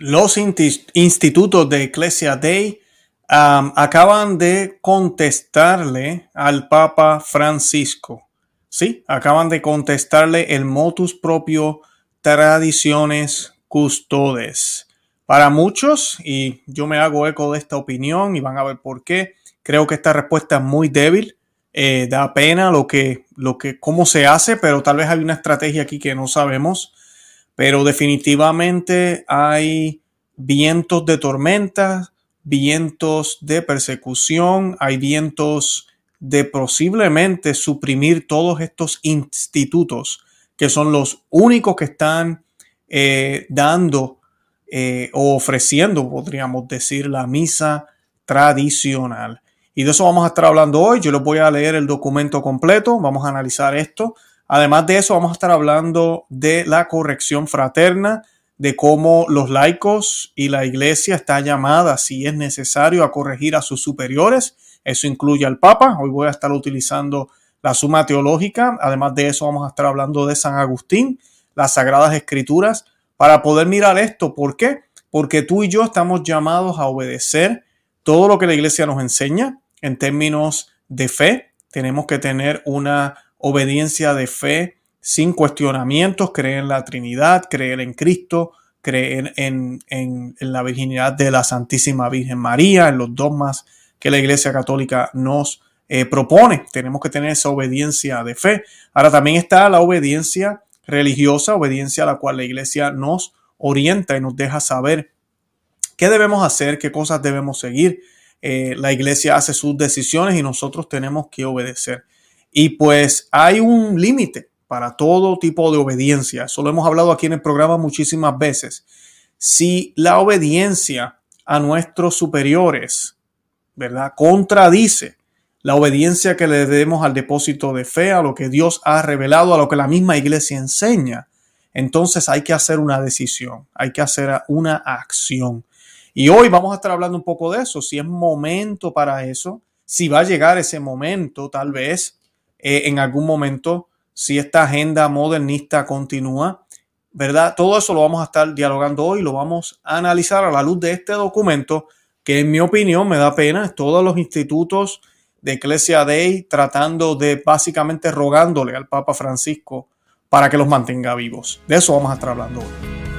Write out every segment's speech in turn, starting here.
los institutos de Ecclesia Day acaban de contestarle al Papa Francisco. Sí, acaban de contestarle el motus propio tradiciones custodes. Para muchos, y yo me hago eco de esta opinión y van a ver por qué, creo que esta respuesta es muy débil. Eh, da pena lo que, lo que, cómo se hace, pero tal vez hay una estrategia aquí que no sabemos. Pero definitivamente hay vientos de tormenta, vientos de persecución, hay vientos de posiblemente suprimir todos estos institutos que son los únicos que están eh, dando eh, o ofreciendo, podríamos decir, la misa tradicional. Y de eso vamos a estar hablando hoy. Yo les voy a leer el documento completo, vamos a analizar esto. Además de eso, vamos a estar hablando de la corrección fraterna, de cómo los laicos y la iglesia está llamada, si es necesario, a corregir a sus superiores. Eso incluye al Papa. Hoy voy a estar utilizando la suma teológica. Además de eso, vamos a estar hablando de San Agustín, las Sagradas Escrituras, para poder mirar esto. ¿Por qué? Porque tú y yo estamos llamados a obedecer todo lo que la iglesia nos enseña en términos de fe. Tenemos que tener una obediencia de fe sin cuestionamientos, creer en la Trinidad, creer en Cristo, creer en, la virginidad de la Santísima Virgen María, en los dogmas que la Iglesia Católica nos eh, propone. Tenemos que tener esa obediencia de fe. Ahora también está la obediencia religiosa, obediencia a la cual la Iglesia nos orienta y nos deja saber qué debemos hacer, qué cosas debemos seguir. Eh, la Iglesia hace sus decisiones y nosotros tenemos que obedecer. Y pues hay un límite para todo tipo de obediencia. Eso lo hemos hablado aquí en el programa muchísimas veces. Si la obediencia a nuestros superiores, ¿verdad? Contradice la obediencia que le debemos al depósito de fe, a lo que Dios ha revelado, a lo que la misma iglesia enseña, entonces hay que hacer una decisión, hay que hacer una acción. Y hoy vamos a estar hablando un poco de eso, si es momento para eso, si va a llegar ese momento, tal vez eh, en algún momento si esta agenda modernista continúa, ¿verdad? Todo eso lo vamos a estar dialogando hoy, lo vamos a analizar a la luz de este documento que en mi opinión me da pena, todos los institutos de Ecclesia Dei tratando de básicamente rogándole al Papa Francisco para que los mantenga vivos. De eso vamos a estar hablando hoy.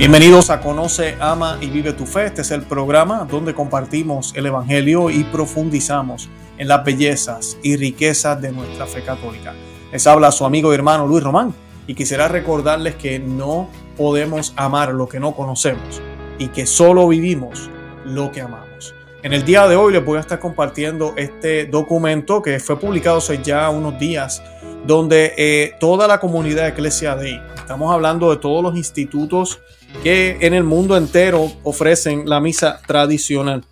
Bienvenidos a Conoce, Ama y Vive tu Fe. Este es el programa donde compartimos el Evangelio y profundizamos en las bellezas y riquezas de nuestra fe católica. Les habla su amigo y hermano Luis Román y quisiera recordarles que no podemos amar lo que no conocemos y que solo vivimos lo que amamos. En el día de hoy les voy a estar compartiendo este documento que fue publicado hace ya unos días donde eh, toda la comunidad de Iglesia estamos hablando de todos los institutos que en el mundo entero ofrecen la misa tradicional.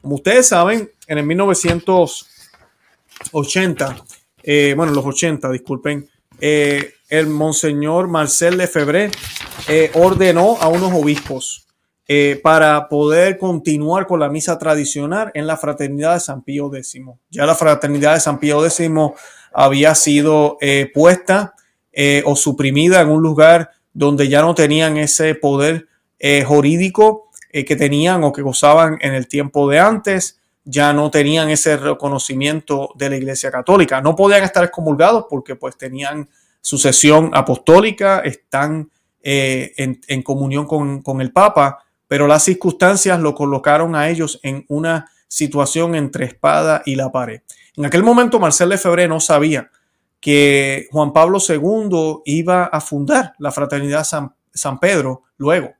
Como ustedes saben, en el 1980, eh, bueno, los 80, disculpen, eh, el monseñor Marcel Lefebvre eh, ordenó a unos obispos para poder continuar con la misa tradicional en la fraternidad de San Pío X. Ya la fraternidad de San Pío X había sido puesta o suprimida en un lugar donde ya no tenían ese poder eh, jurídico eh, que tenían o que gozaban en el tiempo de antes, ya no tenían ese reconocimiento de la Iglesia Católica. No podían estar excomulgados porque pues tenían sucesión apostólica, están eh, en, comunión con, con el Papa, pero las circunstancias lo colocaron a ellos en una situación entre espada y la pared. En aquel momento Marcel Lefebvre no sabía que Juan Pablo II iba a fundar la Fraternidad San, Pedro luego.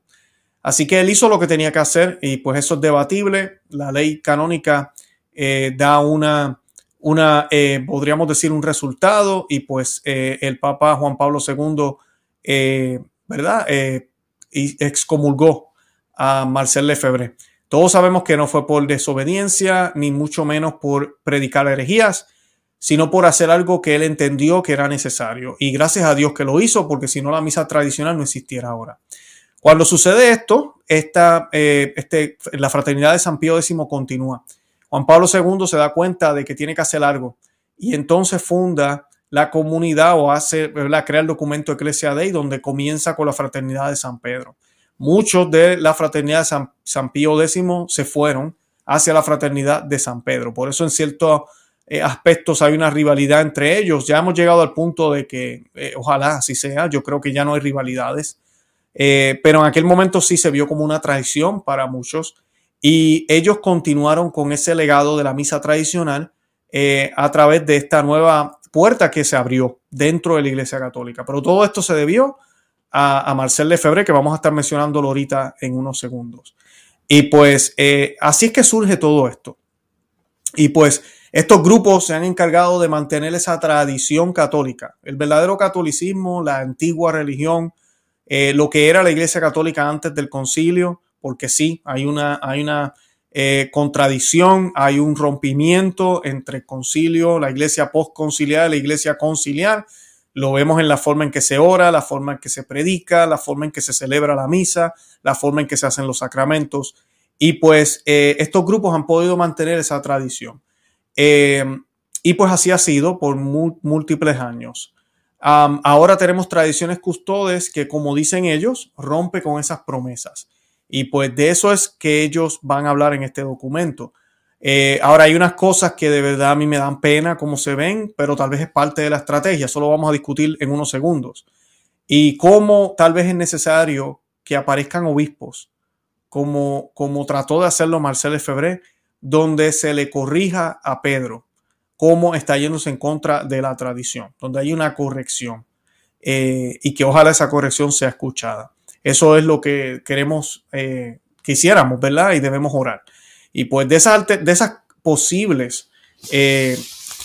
Así que él hizo lo que tenía que hacer y pues eso es debatible. La ley canónica eh, da una, una eh, podríamos decir, un resultado y pues eh, el Papa Juan Pablo II, ¿verdad? excomulgó a Marcel Lefebvre. Todos sabemos que no fue por desobediencia, ni mucho menos por predicar herejías, sino por hacer algo que él entendió que era necesario. Y gracias a Dios que lo hizo, porque si no la misa tradicional no existiera ahora. Cuando sucede esto, esta, eh, este, la fraternidad de San Pío X continúa. Juan Pablo II se da cuenta de que tiene que hacer algo y entonces funda la comunidad o hace, ¿verdad? crea el documento Ecclesia Dei donde comienza con la fraternidad de San Pedro. Muchos de la fraternidad de San, San Pío X se fueron hacia la fraternidad de San Pedro. Por eso en ciertos eh, aspectos hay una rivalidad entre ellos. Ya hemos llegado al punto de que eh, ojalá así sea. Yo creo que ya no hay rivalidades. Eh, pero en aquel momento sí se vio como una traición para muchos y ellos continuaron con ese legado de la misa tradicional a través de esta nueva puerta que se abrió dentro de la Iglesia Católica. Pero todo esto se debió a, a Marcel Lefebvre, que vamos a estar mencionándolo ahorita en unos segundos. Y pues eh, así es que surge todo esto. Y pues estos grupos se han encargado de mantener esa tradición católica, el verdadero catolicismo, la antigua religión, eh, lo que era la Iglesia Católica antes del concilio, porque sí, hay una, hay una eh, contradicción, hay un rompimiento entre el concilio, la Iglesia postconciliar y la Iglesia conciliar. Lo vemos en la forma en que se ora, la forma en que se predica, la forma en que se celebra la misa, la forma en que se hacen los sacramentos. Y pues eh, estos grupos han podido mantener esa tradición. Eh, y pues así ha sido por múltiples años. ahora tenemos tradiciones custodes que, como dicen ellos, rompe con esas promesas. Y pues de eso es que ellos van a hablar en este documento. Eh, ahora hay unas cosas que de verdad a mí me dan pena como se ven, pero tal vez es parte de la estrategia. Solo vamos a discutir en unos segundos. Y cómo tal vez es necesario que aparezcan obispos, como, como trató de hacerlo Marcel Febré, donde se le corrija a Pedro cómo está yéndose en contra de la tradición, donde hay una corrección eh, y que ojalá esa corrección sea escuchada. Eso es lo que queremos, eh, quisiéramos, ¿verdad? Y debemos orar. Y pues de esas, de esas posibles, eh,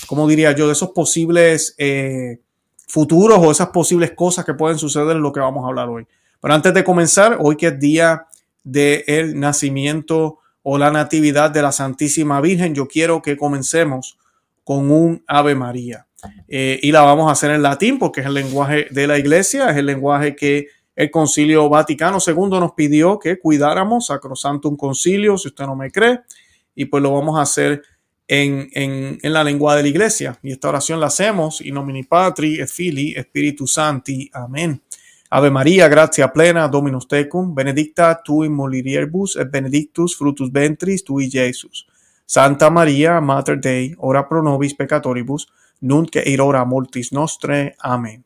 ¿cómo diría yo? De esos posibles eh, futuros o esas posibles cosas que pueden suceder en lo que vamos a hablar hoy. Pero antes de comenzar, hoy que es día del nacimiento o la natividad de la Santísima Virgen, yo quiero que comencemos con un Ave María. Eh, y la vamos a hacer en latín porque es el lenguaje de la iglesia, es el lenguaje que el Concilio Vaticano II nos pidió que cuidáramos, un Concilio, si usted no me cree, y pues lo vamos a hacer en, en, la lengua de la iglesia. Y esta oración la hacemos, in nomine Patri et Filii Spiritu Santi. Amén. Ave María, gratia plena, Dominus tecum, benedicta tu in mulieribus et benedictus fructus ventris tui, Jesus. Santa María, Mater Dei, ora pro nobis peccatoribus, nunc et in hora mortis nostre. Amén.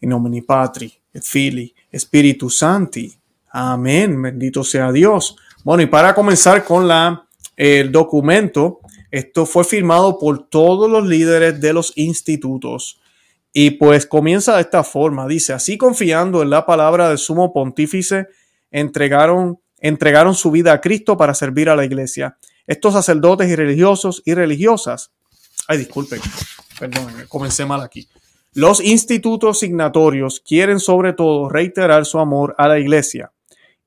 In nomine Patri et Filii Espíritu Santi. Amén, bendito sea Dios. Bueno, y para comenzar con la, el documento, esto fue firmado por todos los líderes de los institutos. Y pues comienza de esta forma, dice, así confiando en la palabra del sumo pontífice, entregaron, entregaron su vida a Cristo para servir a la iglesia. Estos sacerdotes y religiosos y religiosas, ay, disculpen, perdón, comencé mal aquí. Los institutos signatorios quieren sobre todo reiterar su amor a la Iglesia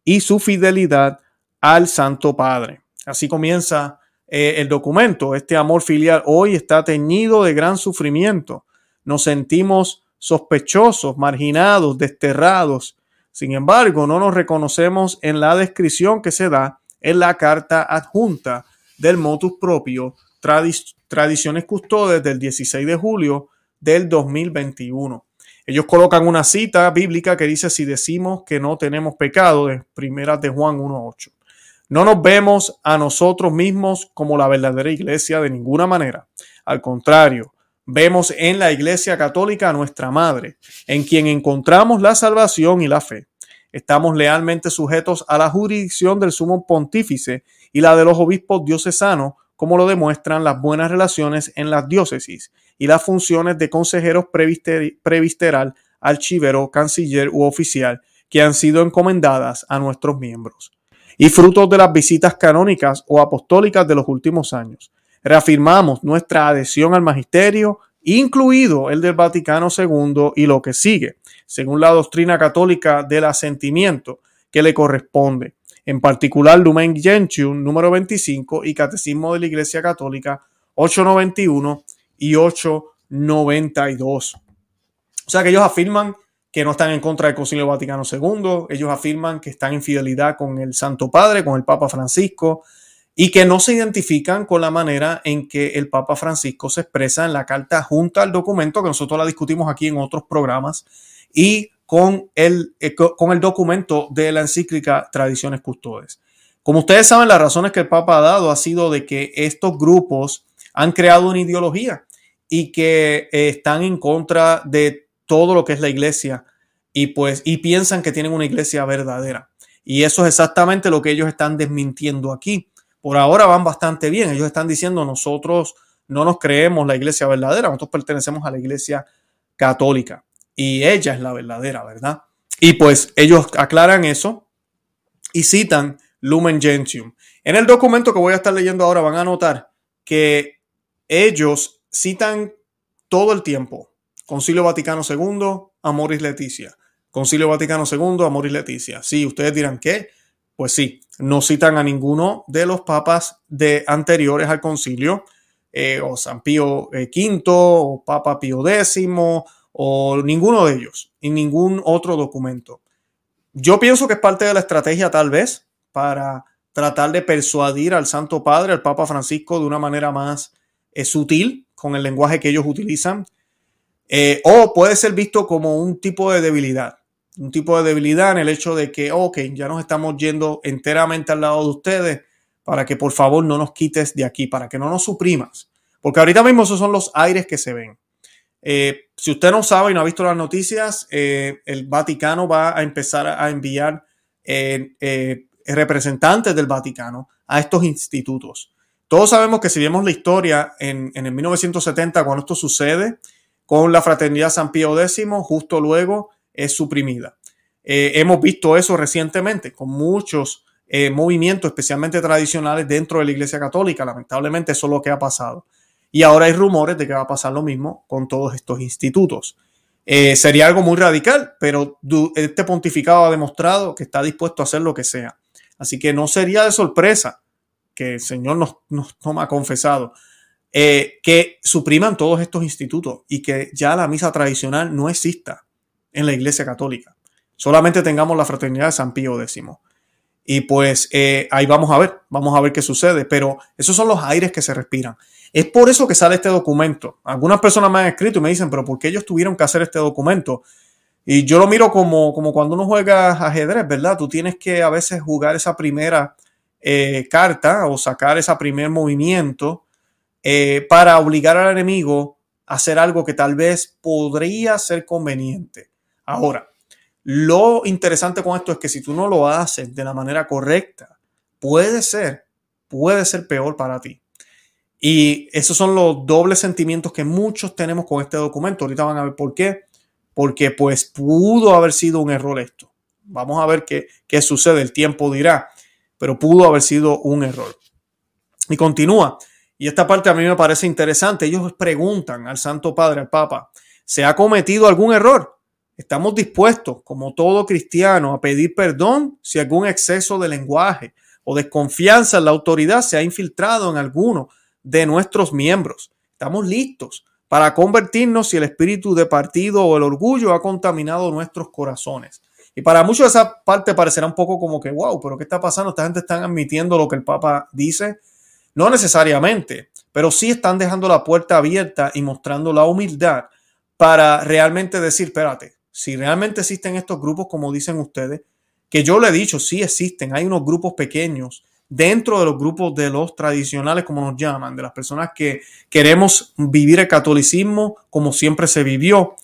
y su fidelidad al Santo Padre. Así comienza eh, el documento. Este amor filial hoy está teñido de gran sufrimiento. Nos sentimos sospechosos, marginados, desterrados. Sin embargo, no nos reconocemos en la descripción que se da en la carta adjunta del motus propio Tradiciones Custodes del 16 de julio del 2021. Ellos colocan una cita bíblica que dice si decimos que no tenemos pecado, de primeras de Juan 1.8. No nos vemos a nosotros mismos como la verdadera iglesia de ninguna manera. Al contrario, vemos en la iglesia católica a nuestra madre, en quien encontramos la salvación y la fe. Estamos lealmente sujetos a la jurisdicción del sumo pontífice y la de los obispos diocesanos, como lo demuestran las buenas relaciones en las diócesis y las funciones de consejeros previsteral, archivero, canciller u oficial que han sido encomendadas a nuestros miembros. Y frutos de las visitas canónicas o apostólicas de los últimos años. Reafirmamos nuestra adhesión al magisterio, incluido el del Vaticano II y lo que sigue, según la doctrina católica del asentimiento que le corresponde, en particular Lumen Gentium número 25 y Catecismo de la Iglesia Católica 891 y 892. O sea que ellos afirman que no están en contra del Concilio Vaticano II, ellos afirman que están en fidelidad con el Santo Padre, con el Papa Francisco, y que no se identifican con la manera en que el Papa Francisco se expresa en la carta junto al documento, que nosotros la discutimos aquí en otros programas, y con el, eh, con el documento de la encíclica Tradiciones Custodes. Como ustedes saben, las razones que el Papa ha dado ha sido de que estos grupos han creado una ideología y que eh, están en contra de todo lo que es la iglesia y pues y piensan que tienen una iglesia verdadera. Y eso es exactamente lo que ellos están desmintiendo aquí por ahora van bastante bien. Ellos están diciendo nosotros no nos creemos la iglesia verdadera, nosotros pertenecemos a la iglesia católica y ella es la verdadera, ¿verdad? Y pues ellos aclaran eso y citan Lumen Gentium. En el documento que voy a estar leyendo ahora van a notar que ellos citan todo el tiempo Concilio Vaticano II, Amoris Leticia. Concilio Vaticano II, Amoris Leticia. Sí, ustedes dirán, ¿qué? Pues sí, no citan a ninguno de los papas de anteriores al concilio, eh, o San Pío V, eh, o Papa Pío X, o ninguno de ellos, y ningún otro documento. Yo pienso que es parte de la estrategia, tal vez, para tratar de persuadir al Santo Padre, al Papa Francisco, de una manera más eh, sutil, con el lenguaje que ellos utilizan, o puede ser visto como un tipo de debilidad un tipo de debilidad en el hecho de que, ok, ya nos estamos yendo enteramente al lado de ustedes para que por favor no nos quites de aquí, para que no nos suprimas. Porque ahorita mismo esos son los aires que se ven. Eh, si usted no sabe y no ha visto las noticias, eh, el Vaticano va a empezar a enviar eh, representantes del Vaticano a estos institutos. Todos sabemos que si vemos la historia en, en el 1970, cuando esto sucede, con la Fraternidad San Pío X, justo luego es suprimida. Eh, hemos visto eso recientemente con muchos eh, movimientos, especialmente tradicionales, dentro de la Iglesia Católica. Lamentablemente eso es lo que ha pasado. Y ahora hay rumores de que va a pasar lo mismo con todos estos institutos. Eh, sería algo muy radical, pero este pontificado ha demostrado que está dispuesto a hacer lo que sea. Así que no sería de sorpresa que el Señor nos, nos toma confesado que supriman todos estos institutos y que ya la misa tradicional no exista en la Iglesia Católica. Solamente tengamos la fraternidad de San Pío X. Y pues eh, ahí vamos a ver, vamos a ver qué sucede, pero esos son los aires que se respiran. Es por eso que sale este documento. Algunas personas me han escrito y me dicen, pero ¿por qué ellos tuvieron que hacer este documento? Y yo lo miro como, como cuando uno juega ajedrez, ¿verdad? Tú tienes que a veces jugar esa primera eh, carta o sacar ese primer movimiento eh, para obligar al enemigo a hacer algo que tal vez podría ser conveniente. Ahora, lo interesante con esto es que si tú no lo haces de la manera correcta, puede ser, puede ser peor para ti. Y esos son los dobles sentimientos que muchos tenemos con este documento. Ahorita van a ver por qué. Porque pues pudo haber sido un error esto. Vamos a ver qué, qué sucede. El tiempo dirá. Pero pudo haber sido un error. Y continúa. Y esta parte a mí me parece interesante. Ellos preguntan al Santo Padre, al Papa, ¿se ha cometido algún error? Estamos dispuestos, como todo cristiano, a pedir perdón si algún exceso de lenguaje o desconfianza en la autoridad se ha infiltrado en alguno de nuestros miembros. Estamos listos para convertirnos si el espíritu de partido o el orgullo ha contaminado nuestros corazones. Y para muchos esa parte parecerá un poco como que, wow, pero ¿qué está pasando? Esta gente está admitiendo lo que el Papa dice. No necesariamente, pero sí están dejando la puerta abierta y mostrando la humildad para realmente decir, espérate, si realmente existen estos grupos, como dicen ustedes, que yo le he dicho, sí existen, hay unos grupos pequeños dentro de los grupos de los tradicionales, como nos llaman, de las personas que queremos vivir el catolicismo como siempre se vivió,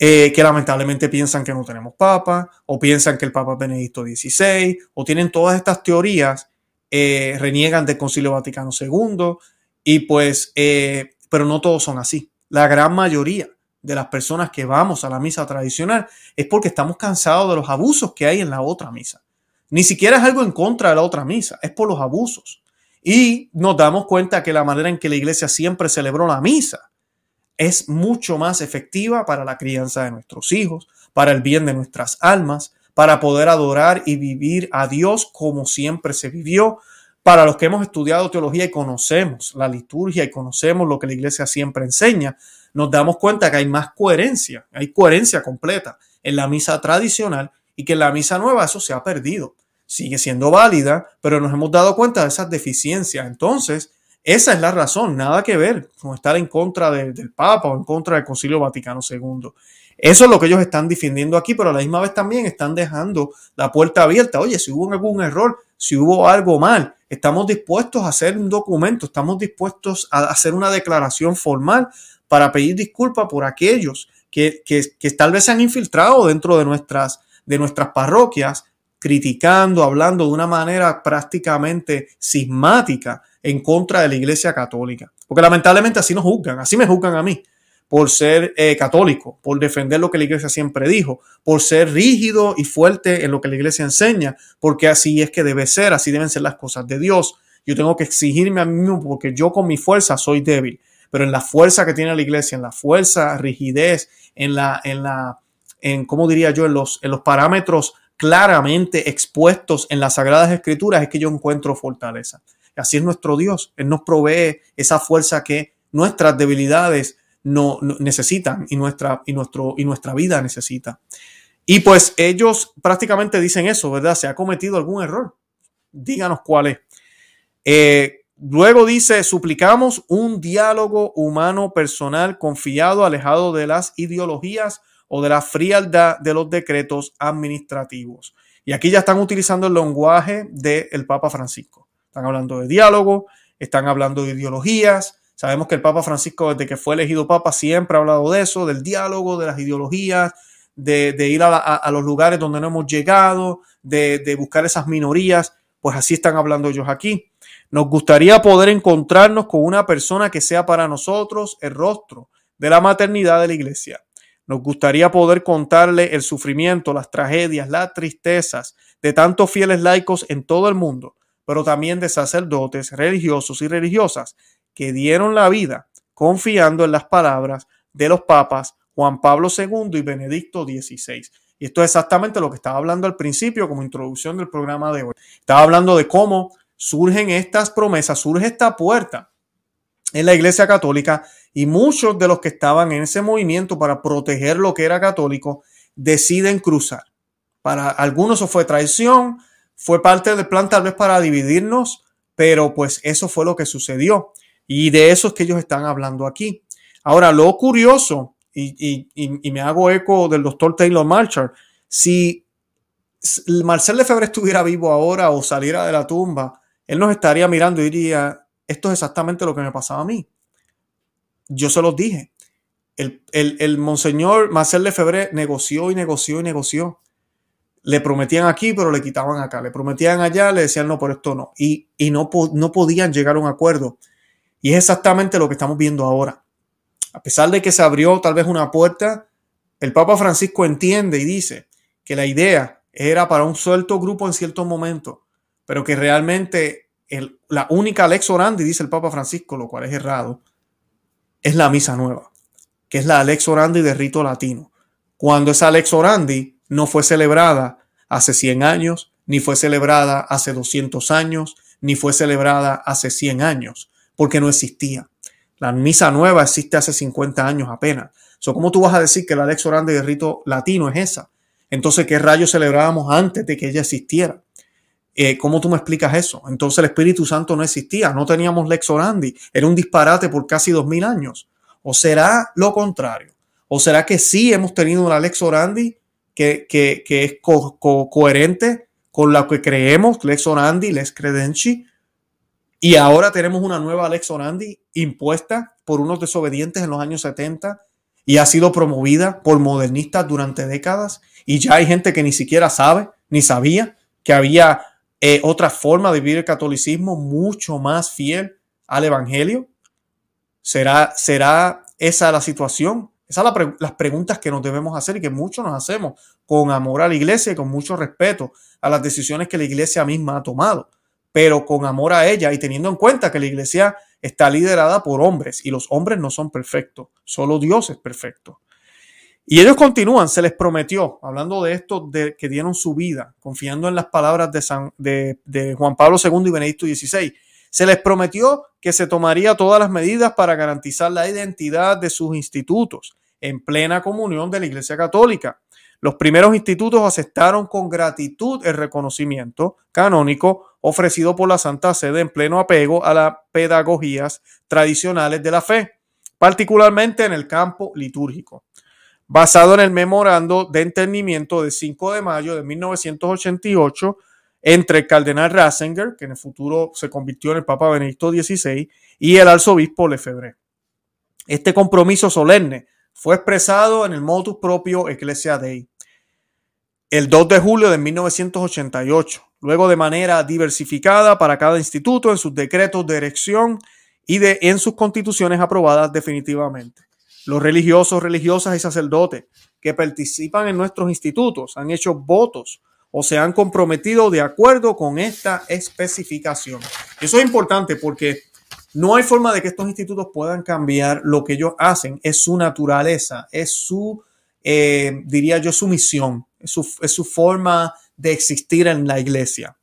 eh, que lamentablemente piensan que no tenemos papa, o piensan que el papa es Benedicto XVI, o tienen todas estas teorías, eh, reniegan del Concilio Vaticano II, y pues, eh, pero no todos son así, la gran mayoría de las personas que vamos a la misa tradicional es porque estamos cansados de los abusos que hay en la otra misa. Ni siquiera es algo en contra de la otra misa, es por los abusos. Y nos damos cuenta que la manera en que la iglesia siempre celebró la misa es mucho más efectiva para la crianza de nuestros hijos, para el bien de nuestras almas, para poder adorar y vivir a Dios como siempre se vivió. Para los que hemos estudiado teología y conocemos la liturgia y conocemos lo que la iglesia siempre enseña, nos damos cuenta que hay más coherencia, hay coherencia completa en la misa tradicional y que en la misa nueva eso se ha perdido. sigue siendo válida, pero nos hemos dado cuenta de esas deficiencias. Entonces, esa es la razón, nada que ver con estar en contra del Papa o en contra del Concilio Vaticano II. Eso es lo que ellos están defendiendo aquí, pero a la misma vez también están dejando la puerta abierta. Oye, si hubo algún error, si hubo algo mal, estamos dispuestos a hacer un documento, estamos dispuestos a hacer una declaración formal para pedir disculpas por aquellos que, que, tal vez se han infiltrado dentro de nuestras, de nuestras parroquias, criticando, hablando de una manera prácticamente sismática en contra de la Iglesia Católica. Porque lamentablemente así nos juzgan, así me juzgan a mí por ser eh, católico, por defender lo que la iglesia siempre dijo, por ser rígido y fuerte en lo que la iglesia enseña, porque así es que debe ser, así deben ser las cosas de Dios. Yo tengo que exigirme a mí mismo porque yo con mi fuerza soy débil, pero en la fuerza que tiene la iglesia, en la fuerza, rigidez, en la, en la, en, ¿cómo diría yo? En los, en los parámetros claramente expuestos en las Sagradas Escrituras es que yo encuentro fortaleza. Así es nuestro Dios. Él nos provee esa fuerza que nuestras debilidades no, necesitan y nuestra, y, nuestro, y nuestra vida necesita. Y pues ellos prácticamente dicen eso, ¿verdad? ¿Se ha cometido algún error? Díganos cuál es. Eh, luego dice, suplicamos un diálogo humano personal confiado, alejado de las ideologías o de la frialdad de los decretos administrativos. Y aquí ya están utilizando el lenguaje del Papa Francisco. Están hablando de diálogo, están hablando de ideologías, Sabemos que el Papa Francisco, desde que fue elegido Papa, siempre ha hablado de eso, del diálogo, de las ideologías, de, ir a, los lugares donde no hemos llegado, de, de buscar esas minorías. Pues así están hablando ellos aquí. Nos gustaría poder encontrarnos con una persona que sea para nosotros el rostro de la maternidad de la iglesia. Nos gustaría poder contarle el sufrimiento, las tragedias, las tristezas de tantos fieles laicos en todo el mundo, pero también de sacerdotes religiosos y religiosas que dieron la vida confiando en las palabras de los papas Juan Pablo II y Benedicto XVI. Y esto es exactamente lo que estaba hablando al principio como introducción del programa de hoy. Estaba hablando de cómo surgen estas promesas, surge esta puerta en la Iglesia Católica y muchos de los que estaban en ese movimiento para proteger lo que era católico deciden cruzar. Para algunos eso fue traición, fue parte del plan tal vez para dividirnos, pero pues eso fue lo que sucedió. Y de eso es que ellos están hablando aquí. Ahora, lo curioso, y, me hago eco del doctor Taylor Marshall, si Marcel Lefebvre estuviera vivo ahora o saliera de la tumba, él nos estaría mirando y diría, esto es exactamente lo que me pasaba a mí. Yo se los dije. El, monseñor Marcel Lefebvre negoció y negoció y negoció. Le prometían aquí, pero le quitaban acá. Le prometían allá, le decían no, por esto no. Y, y no podían llegar a un acuerdo. Y es exactamente lo que estamos viendo ahora. A pesar de que se abrió tal vez una puerta, el Papa Francisco entiende y dice que la idea era para un suelto grupo en cierto momento, pero que realmente la única lex orandi, dice el Papa Francisco, lo cual es errado, es la misa nueva, que es la lex orandi de rito latino. Cuando esa lex orandi no fue celebrada hace 100 años, ni fue celebrada hace 200 años, ni fue celebrada hace 100 años porque no existía. La misa nueva existe hace 50 años apenas. So, ¿Cómo tú vas a decir que la Lex Orandi del rito latino es esa? Entonces, ¿qué rayos celebrábamos antes de que ella existiera? Eh, ¿Cómo tú me explicas eso? Entonces el Espíritu Santo no existía, no teníamos Lex Orandi, era un disparate por casi dos mil años. ¿O será lo contrario? ¿O será que sí hemos tenido una Lex Orandi que, es coherente con lo que creemos, Lex Orandi, Lex Credenci, y ahora tenemos una nueva Alex Orandi impuesta por unos desobedientes en los años 70 y ha sido promovida por modernistas durante décadas. Y ya hay gente que ni siquiera sabe, ni sabía que había eh, otra forma de vivir el catolicismo mucho más fiel al Evangelio. ¿Será, será esa la situación? Esas son las preguntas que nos debemos hacer y que muchos nos hacemos con amor a la iglesia y con mucho respeto a las decisiones que la iglesia misma ha tomado pero con amor a ella y teniendo en cuenta que la iglesia está liderada por hombres y los hombres no son perfectos, solo Dios es perfecto. Y ellos continúan, se les prometió, hablando de esto, de que dieron su vida, confiando en las palabras de, San, de, de Juan Pablo II y Benedicto XVI, se les prometió que se tomaría todas las medidas para garantizar la identidad de sus institutos en plena comunión de la Iglesia Católica. Los primeros institutos aceptaron con gratitud el reconocimiento canónico ofrecido por la Santa Sede en pleno apego a las pedagogías tradicionales de la fe, particularmente en el campo litúrgico. Basado en el memorando de entendimiento de 5 de mayo de 1988 entre el cardenal Ratzinger, que en el futuro se convirtió en el Papa Benedicto XVI, y el arzobispo Lefebvre. Este compromiso solemne fue expresado en el motus propio Ecclesia Dei el 2 de julio de 1988, luego de manera diversificada para cada instituto en sus decretos de erección y de, en sus constituciones aprobadas definitivamente. Los religiosos, religiosas y sacerdotes que participan en nuestros institutos han hecho votos o se han comprometido de acuerdo con esta especificación. Eso es importante porque no hay forma de que estos institutos puedan cambiar lo que ellos hacen, es su naturaleza, es su, eh, diría yo, su misión, es su, forma de existir en la iglesia.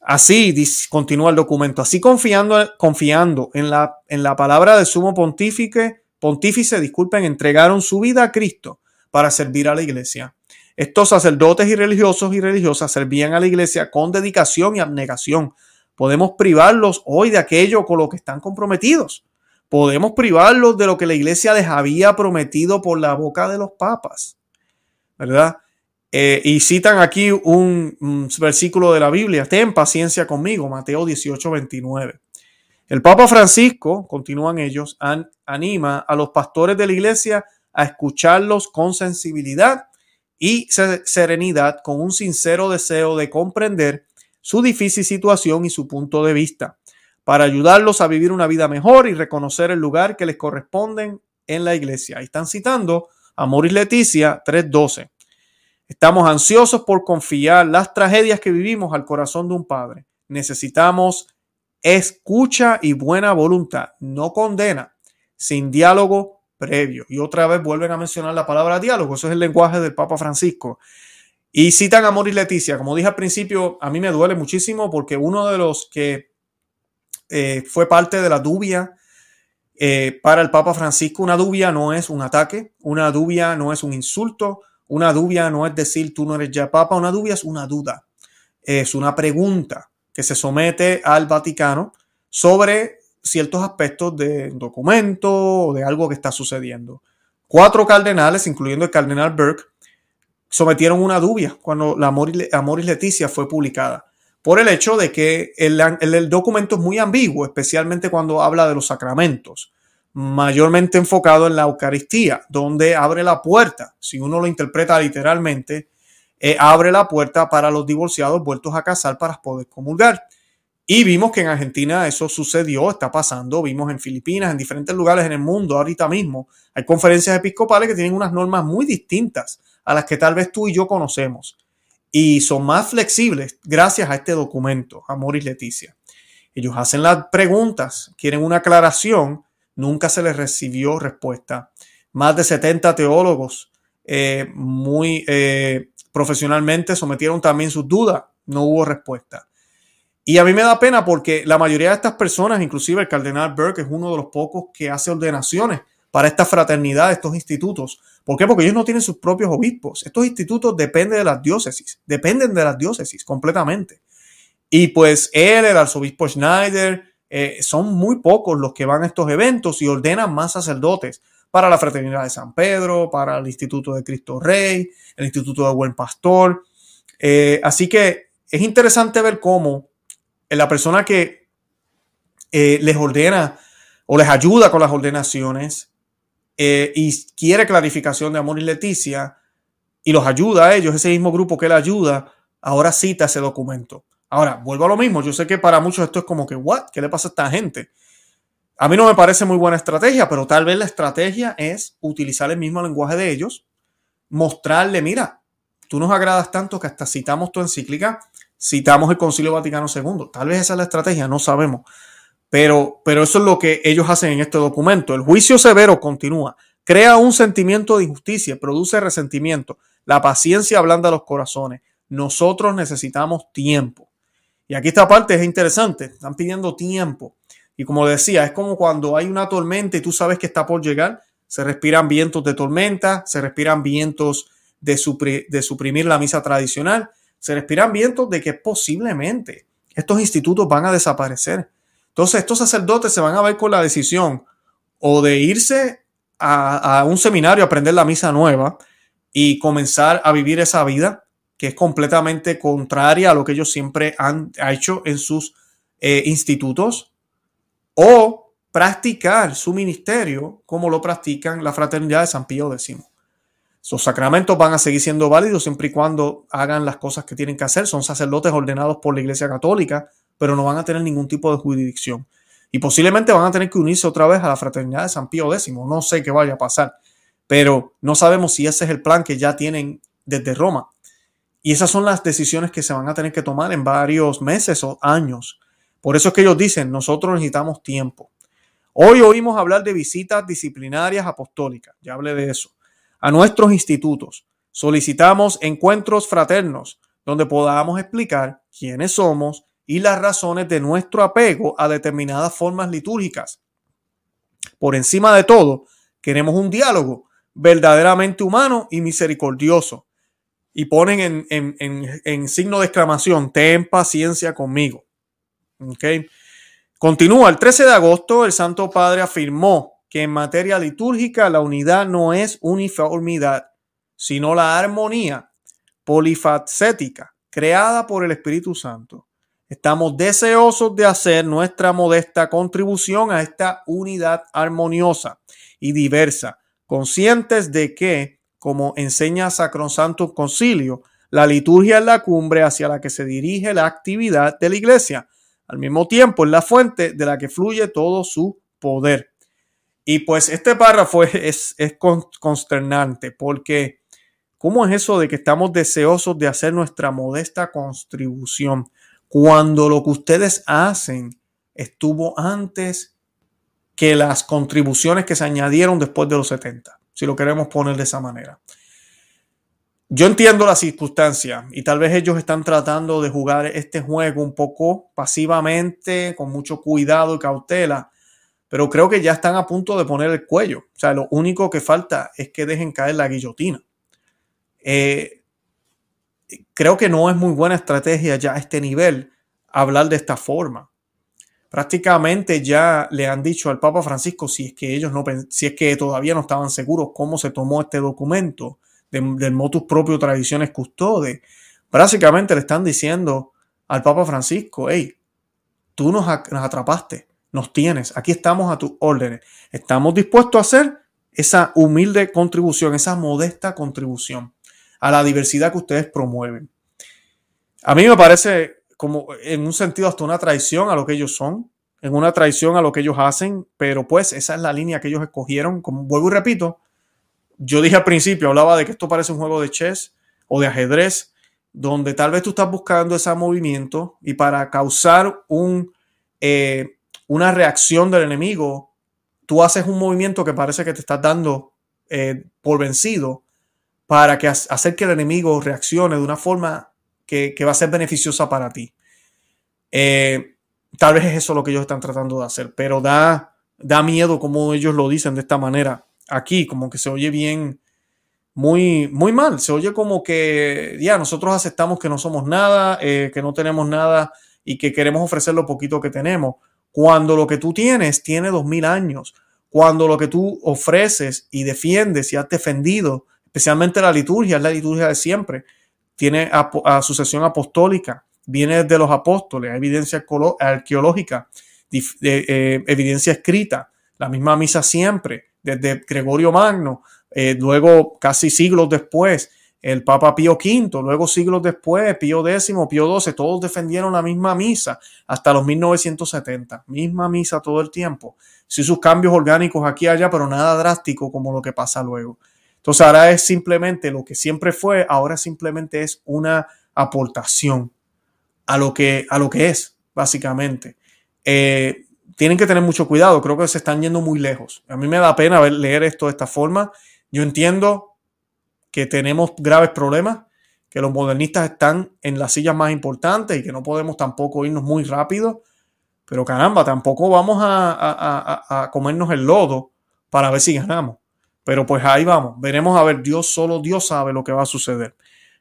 Así continúa el documento, así confiando, confiando en, la, en la palabra del sumo pontífice, pontífice, disculpen, entregaron su vida a Cristo para servir a la iglesia. Estos sacerdotes y religiosos y religiosas servían a la iglesia con dedicación y abnegación, Podemos privarlos hoy de aquello con lo que están comprometidos. Podemos privarlos de lo que la iglesia les había prometido por la boca de los papas. ¿Verdad? Eh, y citan aquí un, versículo de la Biblia, ten paciencia conmigo, Mateo 18, 29. El Papa Francisco, continúan ellos, anima a los pastores de la iglesia a escucharlos con sensibilidad y serenidad, con un sincero deseo de comprender su difícil situación y su punto de vista, para ayudarlos a vivir una vida mejor y reconocer el lugar que les corresponde en la iglesia. Ahí están citando a Moris Leticia 3.12. Estamos ansiosos por confiar las tragedias que vivimos al corazón de un padre. Necesitamos escucha y buena voluntad, no condena, sin diálogo previo. Y otra vez vuelven a mencionar la palabra diálogo, eso es el lenguaje del Papa Francisco. Y citan a Moris Leticia. Como dije al principio, a mí me duele muchísimo porque uno de los que eh, fue parte de la dubia eh, para el Papa Francisco, una dubia no es un ataque, una dubia no es un insulto, una dubia no es decir tú no eres ya Papa, una dubia es una duda, es una pregunta que se somete al Vaticano sobre ciertos aspectos de documento o de algo que está sucediendo. Cuatro cardenales, incluyendo el cardenal Burke, sometieron una dubia cuando la Amoris, Leticia fue publicada, por el hecho de que el, el, documento es muy ambiguo, especialmente cuando habla de los sacramentos, mayormente enfocado en la Eucaristía, donde abre la puerta, si uno lo interpreta literalmente, eh, abre la puerta para los divorciados vueltos a casar para poder comulgar. Y vimos que en Argentina eso sucedió, está pasando, vimos en Filipinas, en diferentes lugares en el mundo ahorita mismo. Hay conferencias episcopales que tienen unas normas muy distintas a las que tal vez tú y yo conocemos. Y son más flexibles gracias a este documento, Amor y Leticia. Ellos hacen las preguntas, quieren una aclaración, nunca se les recibió respuesta. Más de 70 teólogos eh, muy eh, profesionalmente sometieron también sus dudas, no hubo respuesta. Y a mí me da pena porque la mayoría de estas personas, inclusive el cardenal Burke es uno de los pocos que hace ordenaciones para esta fraternidad, estos institutos. ¿Por qué? Porque ellos no tienen sus propios obispos. Estos institutos dependen de las diócesis, dependen de las diócesis completamente. Y pues él, el arzobispo Schneider, eh, son muy pocos los que van a estos eventos y ordenan más sacerdotes para la Fraternidad de San Pedro, para el Instituto de Cristo Rey, el Instituto de Buen Pastor. Eh, así que es interesante ver cómo la persona que eh, les ordena o les ayuda con las ordenaciones eh, y quiere clarificación de Amor y Leticia y los ayuda a ellos, ese mismo grupo que le ayuda, ahora cita ese documento. Ahora, vuelvo a lo mismo, yo sé que para muchos esto es como que, ¿what? ¿Qué le pasa a esta gente? A mí no me parece muy buena estrategia, pero tal vez la estrategia es utilizar el mismo lenguaje de ellos, mostrarle, mira, tú nos agradas tanto que hasta citamos tu encíclica, citamos el Concilio Vaticano II. Tal vez esa es la estrategia, no sabemos. Pero, pero eso es lo que ellos hacen en este documento. El juicio severo continúa. Crea un sentimiento de injusticia, produce resentimiento. La paciencia ablanda los corazones. Nosotros necesitamos tiempo. Y aquí esta parte es interesante. Están pidiendo tiempo. Y como decía, es como cuando hay una tormenta y tú sabes que está por llegar. Se respiran vientos de tormenta, se respiran vientos de, suprimir la misa tradicional, se respiran vientos de que posiblemente estos institutos van a desaparecer. Entonces estos sacerdotes se van a ver con la decisión o de irse a, un seminario a aprender la misa nueva y comenzar a vivir esa vida que es completamente contraria a lo que ellos siempre han hecho en sus eh, institutos, o practicar su ministerio como lo practican la fraternidad de San Pío X. Sus sacramentos van a seguir siendo válidos siempre y cuando hagan las cosas que tienen que hacer. Son sacerdotes ordenados por la Iglesia Católica, pero no van a tener ningún tipo de jurisdicción. Y posiblemente van a tener que unirse otra vez a la fraternidad de San Pío X. No sé qué vaya a pasar, pero no sabemos si ese es el plan que ya tienen desde Roma. Y esas son las decisiones que se van a tener que tomar en varios meses o años. Por eso es que ellos dicen, nosotros necesitamos tiempo. Hoy oímos hablar de visitas disciplinarias apostólicas, ya hablé de eso, a nuestros institutos. Solicitamos encuentros fraternos donde podamos explicar quiénes somos y las razones de nuestro apego a determinadas formas litúrgicas. Por encima de todo, queremos un diálogo verdaderamente humano y misericordioso. Y ponen en, signo de exclamación, ten paciencia conmigo. ¿Okay? Continúa, el 13 de agosto el Santo Padre afirmó que en materia litúrgica la unidad no es uniformidad, sino la armonía polifacética creada por el Espíritu Santo. Estamos deseosos de hacer nuestra modesta contribución a esta unidad armoniosa y diversa, conscientes de que, como enseña Sacrosanto Concilio, la liturgia es la cumbre hacia la que se dirige la actividad de la Iglesia al mismo tiempo es la fuente de la que fluye todo su poder. Y pues este párrafo es, es consternante porque ¿cómo es eso de que estamos deseosos de hacer nuestra modesta contribución cuando lo que ustedes hacen estuvo antes que las contribuciones que se añadieron después de los 70? Si lo queremos poner de esa manera. Yo entiendo la circunstancia y tal vez ellos están tratando de jugar este juego un poco pasivamente, con mucho cuidado y cautela, pero creo que ya están a punto de poner el cuello. O sea, lo único que falta es que dejen caer la guillotina. Eh, creo que no es muy buena estrategia ya a este nivel hablar de esta forma. Prácticamente ya le han dicho al Papa Francisco si es que ellos no, si es que todavía no estaban seguros cómo se tomó este documento del motus propio tradiciones custode. Básicamente le están diciendo al Papa Francisco, hey, tú nos, nos atrapaste, nos tienes, aquí estamos a tus órdenes, estamos dispuestos a hacer esa humilde contribución, esa modesta contribución a la diversidad que ustedes promueven. A mí me parece como en un sentido hasta una traición a lo que ellos son, en una traición a lo que ellos hacen, pero pues esa es la línea que ellos escogieron, como vuelvo y repito, yo dije al principio, hablaba de que esto parece un juego de chess o de ajedrez, donde tal vez tú estás buscando ese movimiento y para causar un, eh, una reacción del enemigo, tú haces un movimiento que parece que te estás dando eh, por vencido para que hacer que el enemigo reaccione de una forma que, va a ser beneficiosa para ti. Eh, tal vez es eso lo que ellos están tratando de hacer, pero da, da miedo como ellos lo dicen de esta manera aquí, como que se oye bien, muy, muy mal. Se oye como que ya nosotros aceptamos que no somos nada, eh, que no tenemos nada y que queremos ofrecer lo poquito que tenemos. Cuando lo que tú tienes tiene dos mil años, cuando lo que tú ofreces y defiendes y has defendido, especialmente la liturgia, es la liturgia de siempre, tiene sucesión apostólica, viene de los apóstoles, evidencia arqueológica, eh, evidencia escrita, la misma misa siempre, desde Gregorio Magno, eh, luego casi siglos después, el Papa Pío V, luego siglos después, Pío X, Pío XII, todos defendieron la misma misa hasta los 1970, misma misa todo el tiempo. Sí, sus cambios orgánicos aquí y allá, pero nada drástico como lo que pasa luego. Entonces ahora es simplemente lo que siempre fue, ahora simplemente es una aportación a lo que, a lo que es, básicamente. Eh, tienen que tener mucho cuidado, creo que se están yendo muy lejos. A mí me da pena leer esto de esta forma. Yo entiendo que tenemos graves problemas, que los modernistas están en las sillas más importantes y que no podemos tampoco irnos muy rápido, pero caramba, tampoco vamos a, a comernos el lodo para ver si ganamos. Pero pues ahí vamos, veremos a ver, Dios solo Dios sabe lo que va a suceder.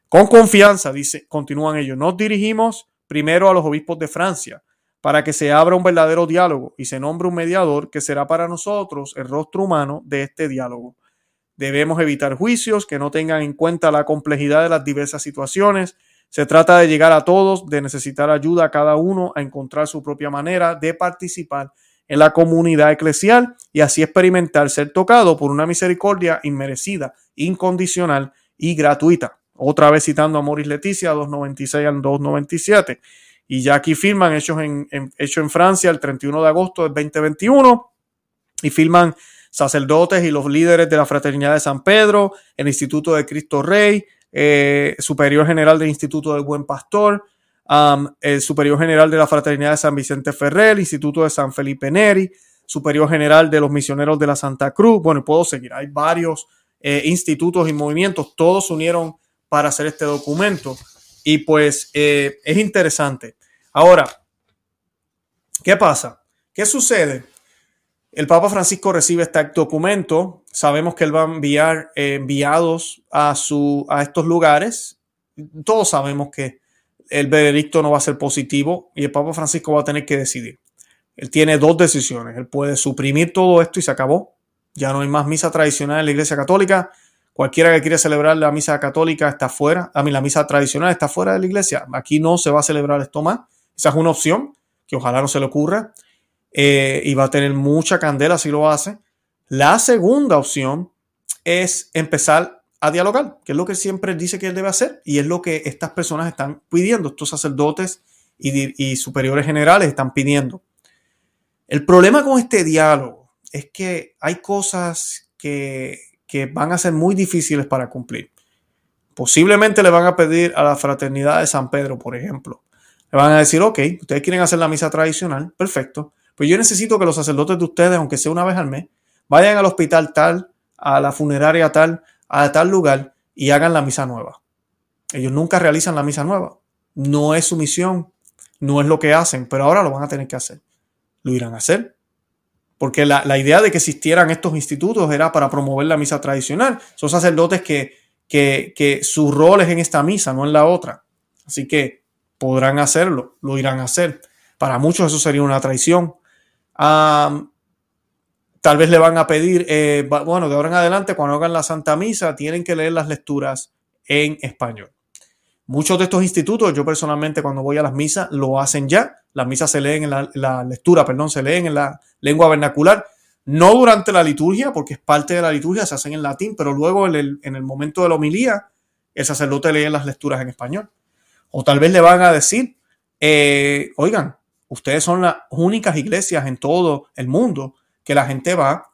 Con confianza, dice, continúan ellos, nos dirigimos primero a los obispos de Francia para que se abra un verdadero diálogo y se nombre un mediador que será para nosotros el rostro humano de este diálogo. Debemos evitar juicios que no tengan en cuenta la complejidad de las diversas situaciones. Se trata de llegar a todos, de necesitar ayuda a cada uno a encontrar su propia manera de participar en la comunidad eclesial y así experimentar ser tocado por una misericordia inmerecida, incondicional y gratuita. Otra vez citando a Moris Leticia, 296 al 297. Y ya aquí firman, hechos en, hecho en Francia el 31 de agosto del 2021, y firman sacerdotes y los líderes de la Fraternidad de San Pedro, el Instituto de Cristo Rey, eh, Superior General del Instituto del Buen Pastor, el Superior General de la Fraternidad de San Vicente Ferrer, Instituto de San Felipe Neri, Superior General de los Misioneros de la Santa Cruz. Bueno, puedo seguir. Hay varios eh, institutos y movimientos, todos se unieron para hacer este documento. Y pues eh, es interesante. Ahora, ¿qué pasa? ¿Qué sucede? El Papa Francisco recibe este documento. Sabemos que él va a enviar eh, enviados a, su, a estos lugares. Todos sabemos que el veredicto no va a ser positivo y el Papa Francisco va a tener que decidir. Él tiene dos decisiones. Él puede suprimir todo esto y se acabó. Ya no hay más misa tradicional en la Iglesia Católica. Cualquiera que quiera celebrar la misa católica está fuera. A mí la misa tradicional está fuera de la iglesia. Aquí no se va a celebrar esto más. Esa es una opción que ojalá no se le ocurra. Eh, y va a tener mucha candela si lo hace. La segunda opción es empezar a dialogar, que es lo que siempre dice que él debe hacer y es lo que estas personas están pidiendo, estos sacerdotes y, superiores generales están pidiendo. El problema con este diálogo es que hay cosas que, que van a ser muy difíciles para cumplir. Posiblemente le van a pedir a la fraternidad de San Pedro, por ejemplo. Le van a decir, ok, ustedes quieren hacer la misa tradicional, perfecto. Pues yo necesito que los sacerdotes de ustedes, aunque sea una vez al mes, vayan al hospital tal, a la funeraria tal, a tal lugar y hagan la misa nueva. Ellos nunca realizan la misa nueva. No es su misión, no es lo que hacen, pero ahora lo van a tener que hacer. Lo irán a hacer. Porque la, idea de que existieran estos institutos era para promover la misa tradicional. Son sacerdotes que, que, que su rol es en esta misa, no en la otra. Así que podrán hacerlo, lo irán a hacer. Para muchos eso sería una traición. Tal vez le van a pedir, eh, bueno, de ahora en adelante, cuando hagan la Santa Misa, tienen que leer las lecturas en español. Muchos de estos institutos, yo personalmente cuando voy a las misas, lo hacen ya. Las misas se leen en la, lectura, perdón, se leen en la lengua vernacular. No durante la liturgia, porque es parte de la liturgia, se hacen en latín, pero luego en el, en el momento de la homilía, el sacerdote lee las lecturas en español. O tal vez le van a decir, eh, oigan, ustedes son las únicas iglesias en todo el mundo que la gente va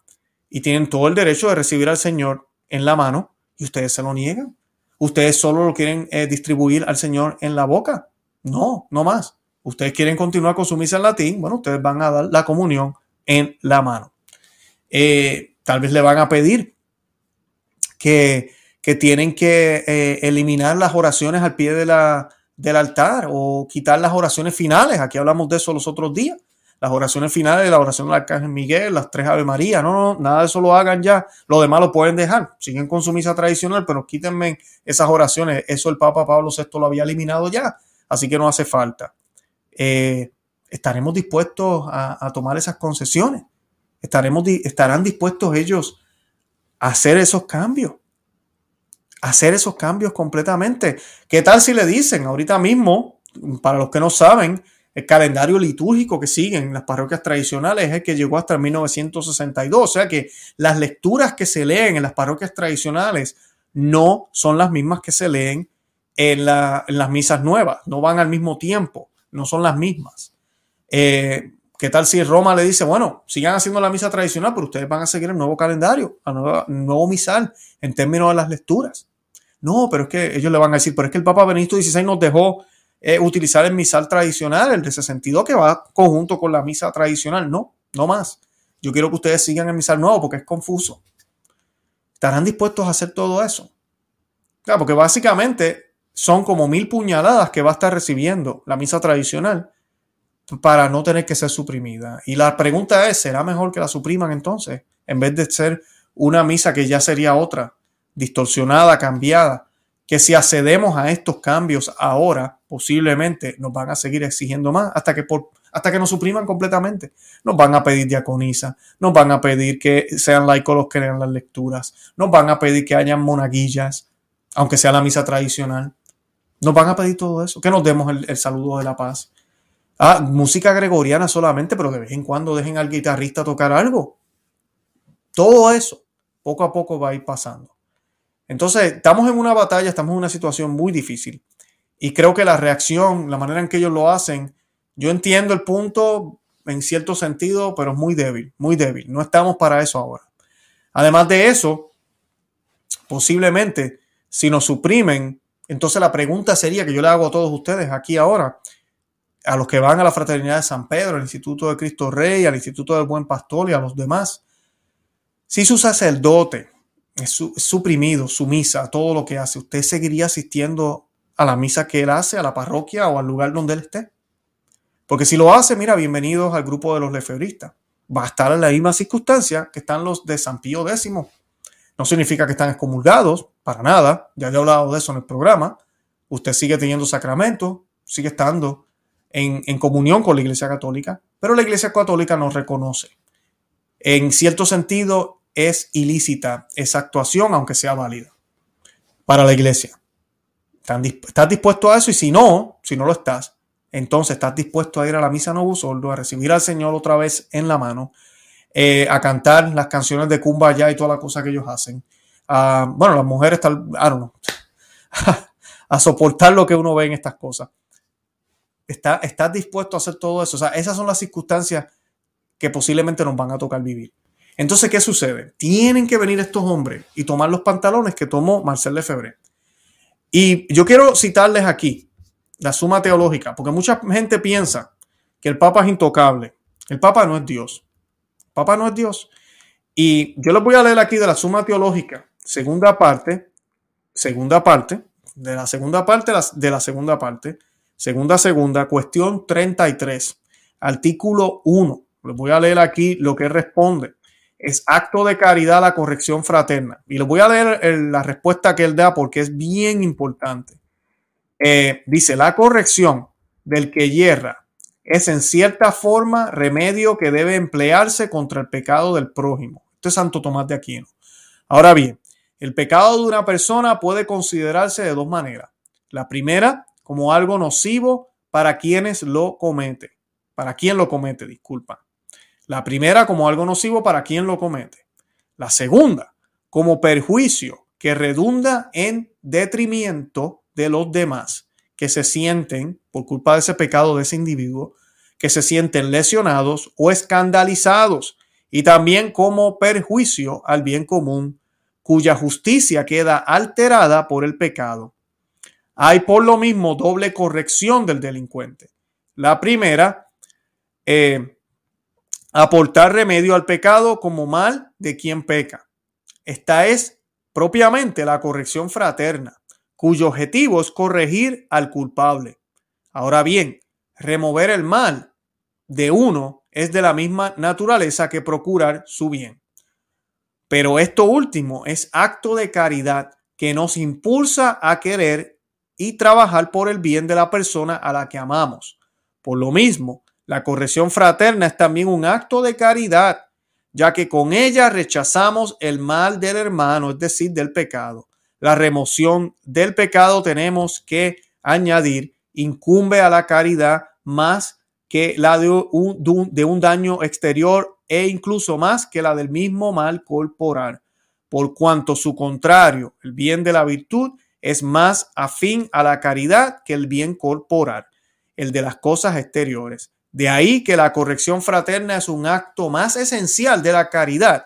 y tienen todo el derecho de recibir al Señor en la mano y ustedes se lo niegan. Ustedes solo lo quieren eh, distribuir al Señor en la boca. No, no más. Ustedes quieren continuar con su misa en latín. Bueno, ustedes van a dar la comunión en la mano. Eh, tal vez le van a pedir que, tienen que eh, eliminar las oraciones al pie de la, del altar o quitar las oraciones finales. Aquí hablamos de eso los otros días las oraciones finales, la oración del Arcángel Miguel, las tres Ave María, no, no, nada de eso lo hagan ya, lo demás lo pueden dejar, siguen con su misa tradicional, pero quítenme esas oraciones, eso el Papa Pablo VI lo había eliminado ya, así que no hace falta. Eh, estaremos dispuestos a, tomar esas concesiones, estaremos, estarán dispuestos ellos a hacer esos cambios, hacer esos cambios completamente. ¿Qué tal si le dicen ahorita mismo, para los que no saben, el calendario litúrgico que siguen las parroquias tradicionales es el que llegó hasta 1962. O sea que las lecturas que se leen en las parroquias tradicionales no son las mismas que se leen en, las misas nuevas. No van al mismo tiempo, no son las mismas. Eh, ¿Qué tal si Roma le dice, bueno, sigan haciendo la misa tradicional, pero ustedes van a seguir el nuevo calendario, el nuevo, misal en términos de las lecturas? No, pero es que ellos le van a decir, pero es que el Papa Benedicto XVI nos dejó utilizar el misal tradicional, el de ese sentido que va conjunto con la misa tradicional. No, no más. Yo quiero que ustedes sigan el misal nuevo porque es confuso. ¿Estarán dispuestos a hacer todo eso? Claro, porque básicamente son como mil puñaladas que va a estar recibiendo la misa tradicional para no tener que ser suprimida. Y la pregunta es, ¿será mejor que la supriman entonces? En vez de ser una misa que ya sería otra, distorsionada, cambiada, que si accedemos a estos cambios ahora, posiblemente nos van a seguir exigiendo más hasta que, por, hasta que nos supriman completamente. Nos van a pedir diaconisa, nos van a pedir que sean laicos los que lean las lecturas, nos van a pedir que hayan monaguillas, aunque sea la misa tradicional. Nos van a pedir todo eso, que nos demos el, saludo de la paz. Ah, música gregoriana solamente, pero de vez en cuando dejen al guitarrista tocar algo. Todo eso, poco a poco va a ir pasando. Entonces, estamos en una batalla, estamos en una situación muy difícil. Y creo que la reacción, la manera en que ellos lo hacen, yo entiendo el punto en cierto sentido, pero es muy débil, muy débil. No estamos para eso ahora. Además de eso, posiblemente, si nos suprimen, entonces la pregunta sería que yo le hago a todos ustedes aquí ahora, a los que van a la Fraternidad de San Pedro, al Instituto de Cristo Rey, al Instituto del Buen Pastor y a los demás, si su sacerdote es, suprimido, su misa, todo lo que hace, ¿usted seguiría asistiendo a la misa que él hace, a la parroquia o al lugar donde él esté? Porque si lo hace, mira, bienvenidos al grupo de los lefebristas. Va a estar en la misma circunstancia que están los de San Pío X. No significa que están excomulgados, para nada. Ya he hablado de eso en el programa. Usted sigue teniendo sacramentos, sigue estando en, en comunión con la Iglesia Católica, pero la Iglesia Católica no reconoce. En cierto sentido, es ilícita esa actuación, aunque sea válida para la iglesia. ¿Estás dispuesto a eso? Y si no, si no lo estás, entonces estás dispuesto a ir a la misa Novo Sordo, a recibir al Señor otra vez en la mano, eh, a cantar las canciones de ya y toda la cosa que ellos hacen. bueno, las mujeres, tal, I don't know, a soportar lo que uno ve en estas cosas. Está, ¿Estás dispuesto a hacer todo eso? O sea, esas son las circunstancias que posiblemente nos van a tocar vivir. Entonces, ¿qué sucede? Tienen que venir estos hombres y tomar los pantalones que tomó Marcel Lefebvre. Y yo quiero citarles aquí la suma teológica, porque mucha gente piensa que el Papa es intocable. El Papa no es Dios. El Papa no es Dios. Y yo les voy a leer aquí de la suma teológica, segunda parte, segunda parte, de la segunda parte de la segunda parte, segunda segunda, cuestión 33, artículo 1. Les voy a leer aquí lo que responde es acto de caridad la corrección fraterna. Y les voy a leer la respuesta que él da porque es bien importante. Eh, dice, la corrección del que hierra es en cierta forma remedio que debe emplearse contra el pecado del prójimo. Esto es Santo Tomás de Aquino. Ahora bien, el pecado de una persona puede considerarse de dos maneras. La primera, como algo nocivo para quienes lo cometen. Para quien lo comete, disculpa. La primera como algo nocivo para quien lo comete. La segunda como perjuicio que redunda en detrimento de los demás que se sienten, por culpa de ese pecado de ese individuo, que se sienten lesionados o escandalizados y también como perjuicio al bien común cuya justicia queda alterada por el pecado. Hay por lo mismo doble corrección del delincuente. La primera, eh, aportar remedio al pecado como mal de quien peca. Esta es propiamente la corrección fraterna, cuyo objetivo es corregir al culpable. Ahora bien, remover el mal de uno es de la misma naturaleza que procurar su bien. Pero esto último es acto de caridad que nos impulsa a querer y trabajar por el bien de la persona a la que amamos. Por lo mismo, la corrección fraterna es también un acto de caridad, ya que con ella rechazamos el mal del hermano, es decir, del pecado. La remoción del pecado tenemos que añadir, incumbe a la caridad más que la de un, de un daño exterior e incluso más que la del mismo mal corporal, por cuanto su contrario, el bien de la virtud, es más afín a la caridad que el bien corporal, el de las cosas exteriores. De ahí que la corrección fraterna es un acto más esencial de la caridad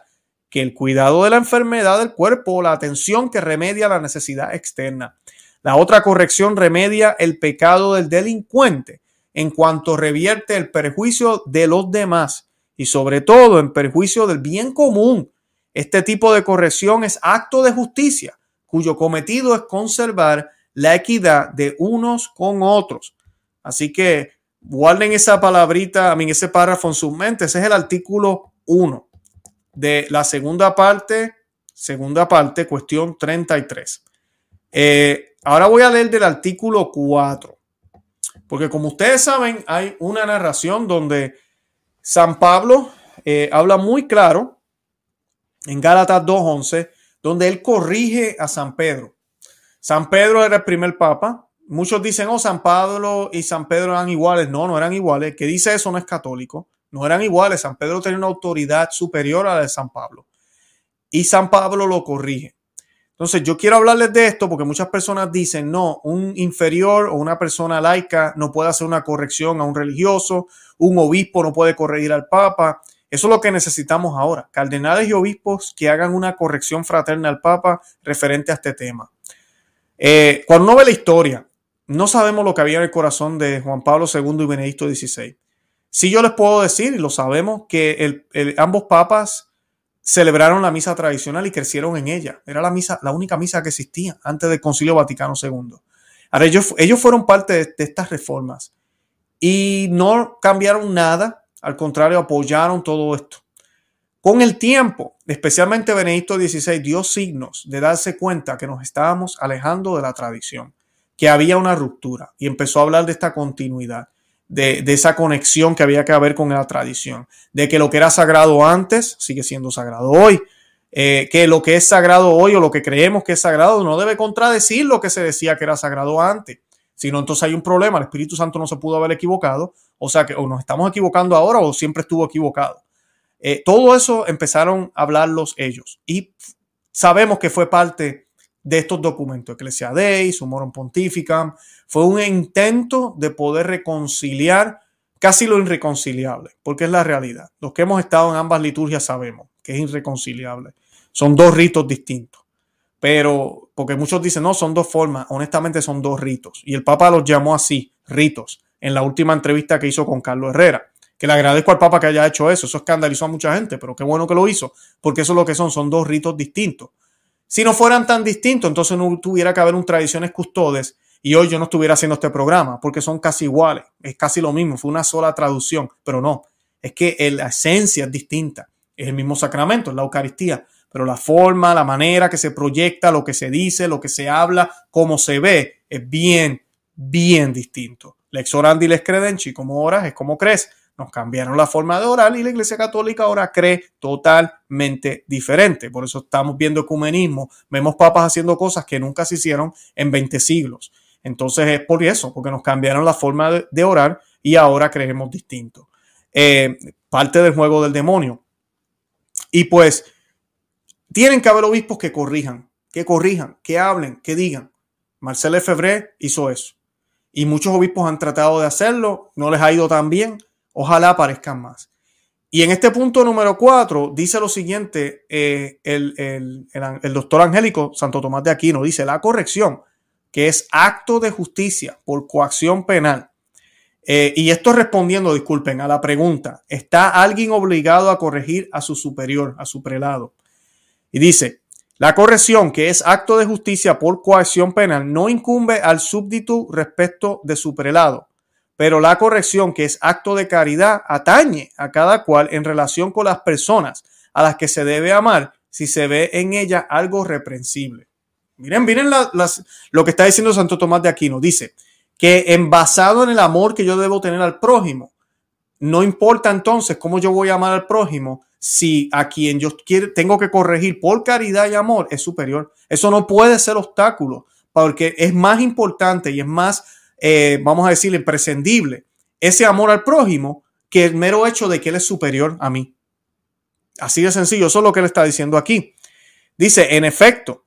que el cuidado de la enfermedad del cuerpo o la atención que remedia la necesidad externa. La otra corrección remedia el pecado del delincuente en cuanto revierte el perjuicio de los demás y sobre todo en perjuicio del bien común. Este tipo de corrección es acto de justicia cuyo cometido es conservar la equidad de unos con otros. Así que guarden esa palabrita, a mí ese párrafo en sus mentes. Ese es el artículo 1 de la segunda parte segunda parte, cuestión 33. Eh, ahora voy a leer del artículo 4, porque como ustedes saben, hay una narración donde San Pablo eh, habla muy claro en Gálatas 2.11, donde él corrige a San Pedro. San Pedro era el primer papa. Muchos dicen, oh, San Pablo y San Pedro eran iguales. No, no eran iguales. que dice eso no es católico. No eran iguales. San Pedro tenía una autoridad superior a la de San Pablo. Y San Pablo lo corrige. Entonces, yo quiero hablarles de esto porque muchas personas dicen, no, un inferior o una persona laica no puede hacer una corrección a un religioso, un obispo no puede corregir al papa. Eso es lo que necesitamos ahora, cardenales y obispos que hagan una corrección fraterna al papa referente a este tema. Eh, cuando uno ve la historia, no sabemos lo que había en el corazón de Juan Pablo II y Benedicto XVI. Sí yo les puedo decir, y lo sabemos, que ambos papas celebraron la misa tradicional y crecieron en ella. Era la misa, la única misa que existía antes del Concilio Vaticano II. Ahora, ellos, ellos fueron parte de, de estas reformas y no cambiaron nada, al contrario, apoyaron todo esto. Con el tiempo, especialmente Benedicto XVI dio signos de darse cuenta que nos estábamos alejando de la tradición, que había una ruptura y empezó a hablar de esta continuidad de, esa conexión que había que haber con la tradición, de que lo que era sagrado antes sigue siendo sagrado hoy, eh, que lo que es sagrado hoy o lo que creemos que es sagrado no debe contradecir lo que se decía que era sagrado antes. Si no, entonces hay un problema. El Espíritu Santo no se pudo haber equivocado. O sea que o nos estamos equivocando ahora o siempre estuvo equivocado. Eh, todo eso empezaron a hablarlos ellos. Y sabemos que fue parte de estos documentos, Ecclesia Dei, Sumorum Pontificam, fue un intento de poder reconciliar casi lo irreconciliable, porque es la realidad. Los que hemos estado en ambas liturgias sabemos que es irreconciliable. Son dos ritos distintos. Pero, porque muchos dicen, no, son dos formas, honestamente son dos ritos. Y el Papa los llamó así, ritos, en la última entrevista que hizo con Carlos Herrera. Que le agradezco al Papa que haya hecho eso. Eso escandalizó a mucha gente, pero qué bueno que lo hizo, porque eso es lo que son, son dos ritos distintos. Si no fueran tan distintos, entonces no tuviera que haber un tradiciones custodes y hoy yo no estuviera haciendo este programa, porque son casi iguales, es casi lo mismo, fue una sola traducción, pero no, es que la esencia es distinta, es el mismo sacramento, es la Eucaristía, pero la forma, la manera que se proyecta, lo que se dice, lo que se habla, cómo se ve, es bien, bien distinto. Lex orandi les credenci, como oras es como crees. Nos cambiaron la forma de orar y la Iglesia Católica ahora cree totalmente diferente. Por eso estamos viendo ecumenismo. Vemos papas haciendo cosas que nunca se hicieron en 20 siglos. Entonces es por eso, porque nos cambiaron la forma de, orar y ahora creemos distinto. Eh, parte del juego del demonio. Y pues tienen que haber obispos que corrijan, que corrijan, que hablen, que digan. Marcel Febré hizo eso. Y muchos obispos han tratado de hacerlo, no les ha ido tan bien. Ojalá aparezcan más. Y en este punto número cuatro dice lo siguiente, eh, el, doctor Angélico Santo Tomás de Aquino dice la corrección, que es acto de justicia por coacción penal. Eh, y esto respondiendo, disculpen, a la pregunta, ¿está alguien obligado a corregir a su superior, a su prelado? Y dice, la corrección, que es acto de justicia por coacción penal, no incumbe al súbdito respecto de su prelado pero la corrección, que es acto de caridad, atañe a cada cual en relación con las personas a las que se debe amar si se ve en ella algo reprensible. Miren, miren lo que está diciendo Santo Tomás de Aquino. Dice que en basado en el amor que yo debo tener al prójimo, no importa entonces cómo yo voy a amar al prójimo, si a quien yo quiero, tengo que corregir por caridad y amor es superior. Eso no puede ser obstáculo, porque es más importante y es más eh, vamos a decir, imprescindible, ese amor al prójimo que el mero hecho de que él es superior a mí. Así de sencillo, eso es lo que él está diciendo aquí. Dice, en efecto,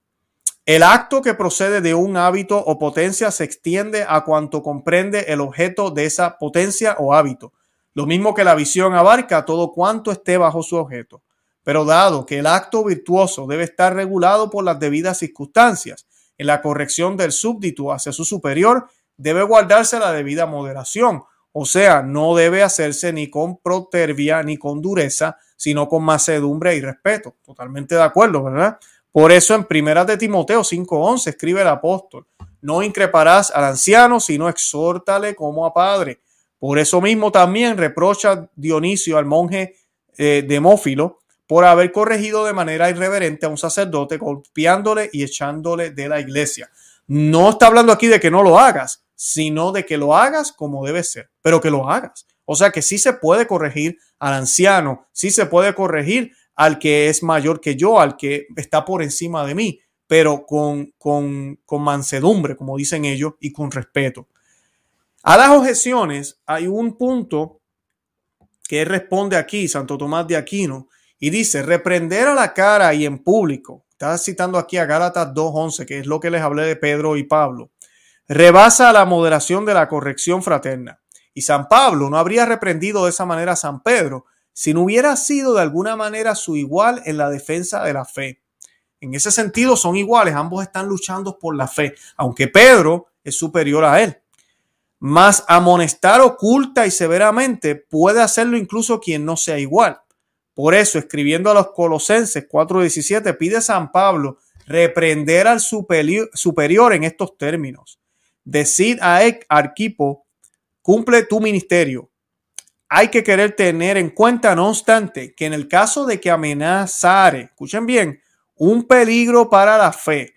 el acto que procede de un hábito o potencia se extiende a cuanto comprende el objeto de esa potencia o hábito, lo mismo que la visión abarca todo cuanto esté bajo su objeto. Pero dado que el acto virtuoso debe estar regulado por las debidas circunstancias, en la corrección del súbdito hacia su superior debe guardarse la debida moderación. O sea, no debe hacerse ni con protervia ni con dureza, sino con macedumbre y respeto. Totalmente de acuerdo, ¿verdad? Por eso en Primera de Timoteo 5:11 escribe el apóstol, no increparás al anciano, sino exhórtale como a padre. Por eso mismo también reprocha Dionisio al monje eh, Demófilo por haber corregido de manera irreverente a un sacerdote, golpeándole y echándole de la iglesia. No está hablando aquí de que no lo hagas, sino de que lo hagas como debe ser, pero que lo hagas. O sea que sí se puede corregir al anciano, sí se puede corregir al que es mayor que yo, al que está por encima de mí, pero con, con, con mansedumbre, como dicen ellos, y con respeto. A las objeciones hay un punto que responde aquí, Santo Tomás de Aquino, y dice, reprender a la cara y en público. Está citando aquí a Gálatas 2.11, que es lo que les hablé de Pedro y Pablo. Rebasa la moderación de la corrección fraterna. Y San Pablo no habría reprendido de esa manera a San Pedro si no hubiera sido de alguna manera su igual en la defensa de la fe. En ese sentido son iguales, ambos están luchando por la fe, aunque Pedro es superior a él. Mas amonestar oculta y severamente puede hacerlo incluso quien no sea igual. Por eso, escribiendo a los Colosenses 4:17, pide San Pablo reprender al superior, en estos términos. Decid a Arquipo, cumple tu ministerio. Hay que querer tener en cuenta, no obstante, que en el caso de que amenazare, escuchen bien, un peligro para la fe,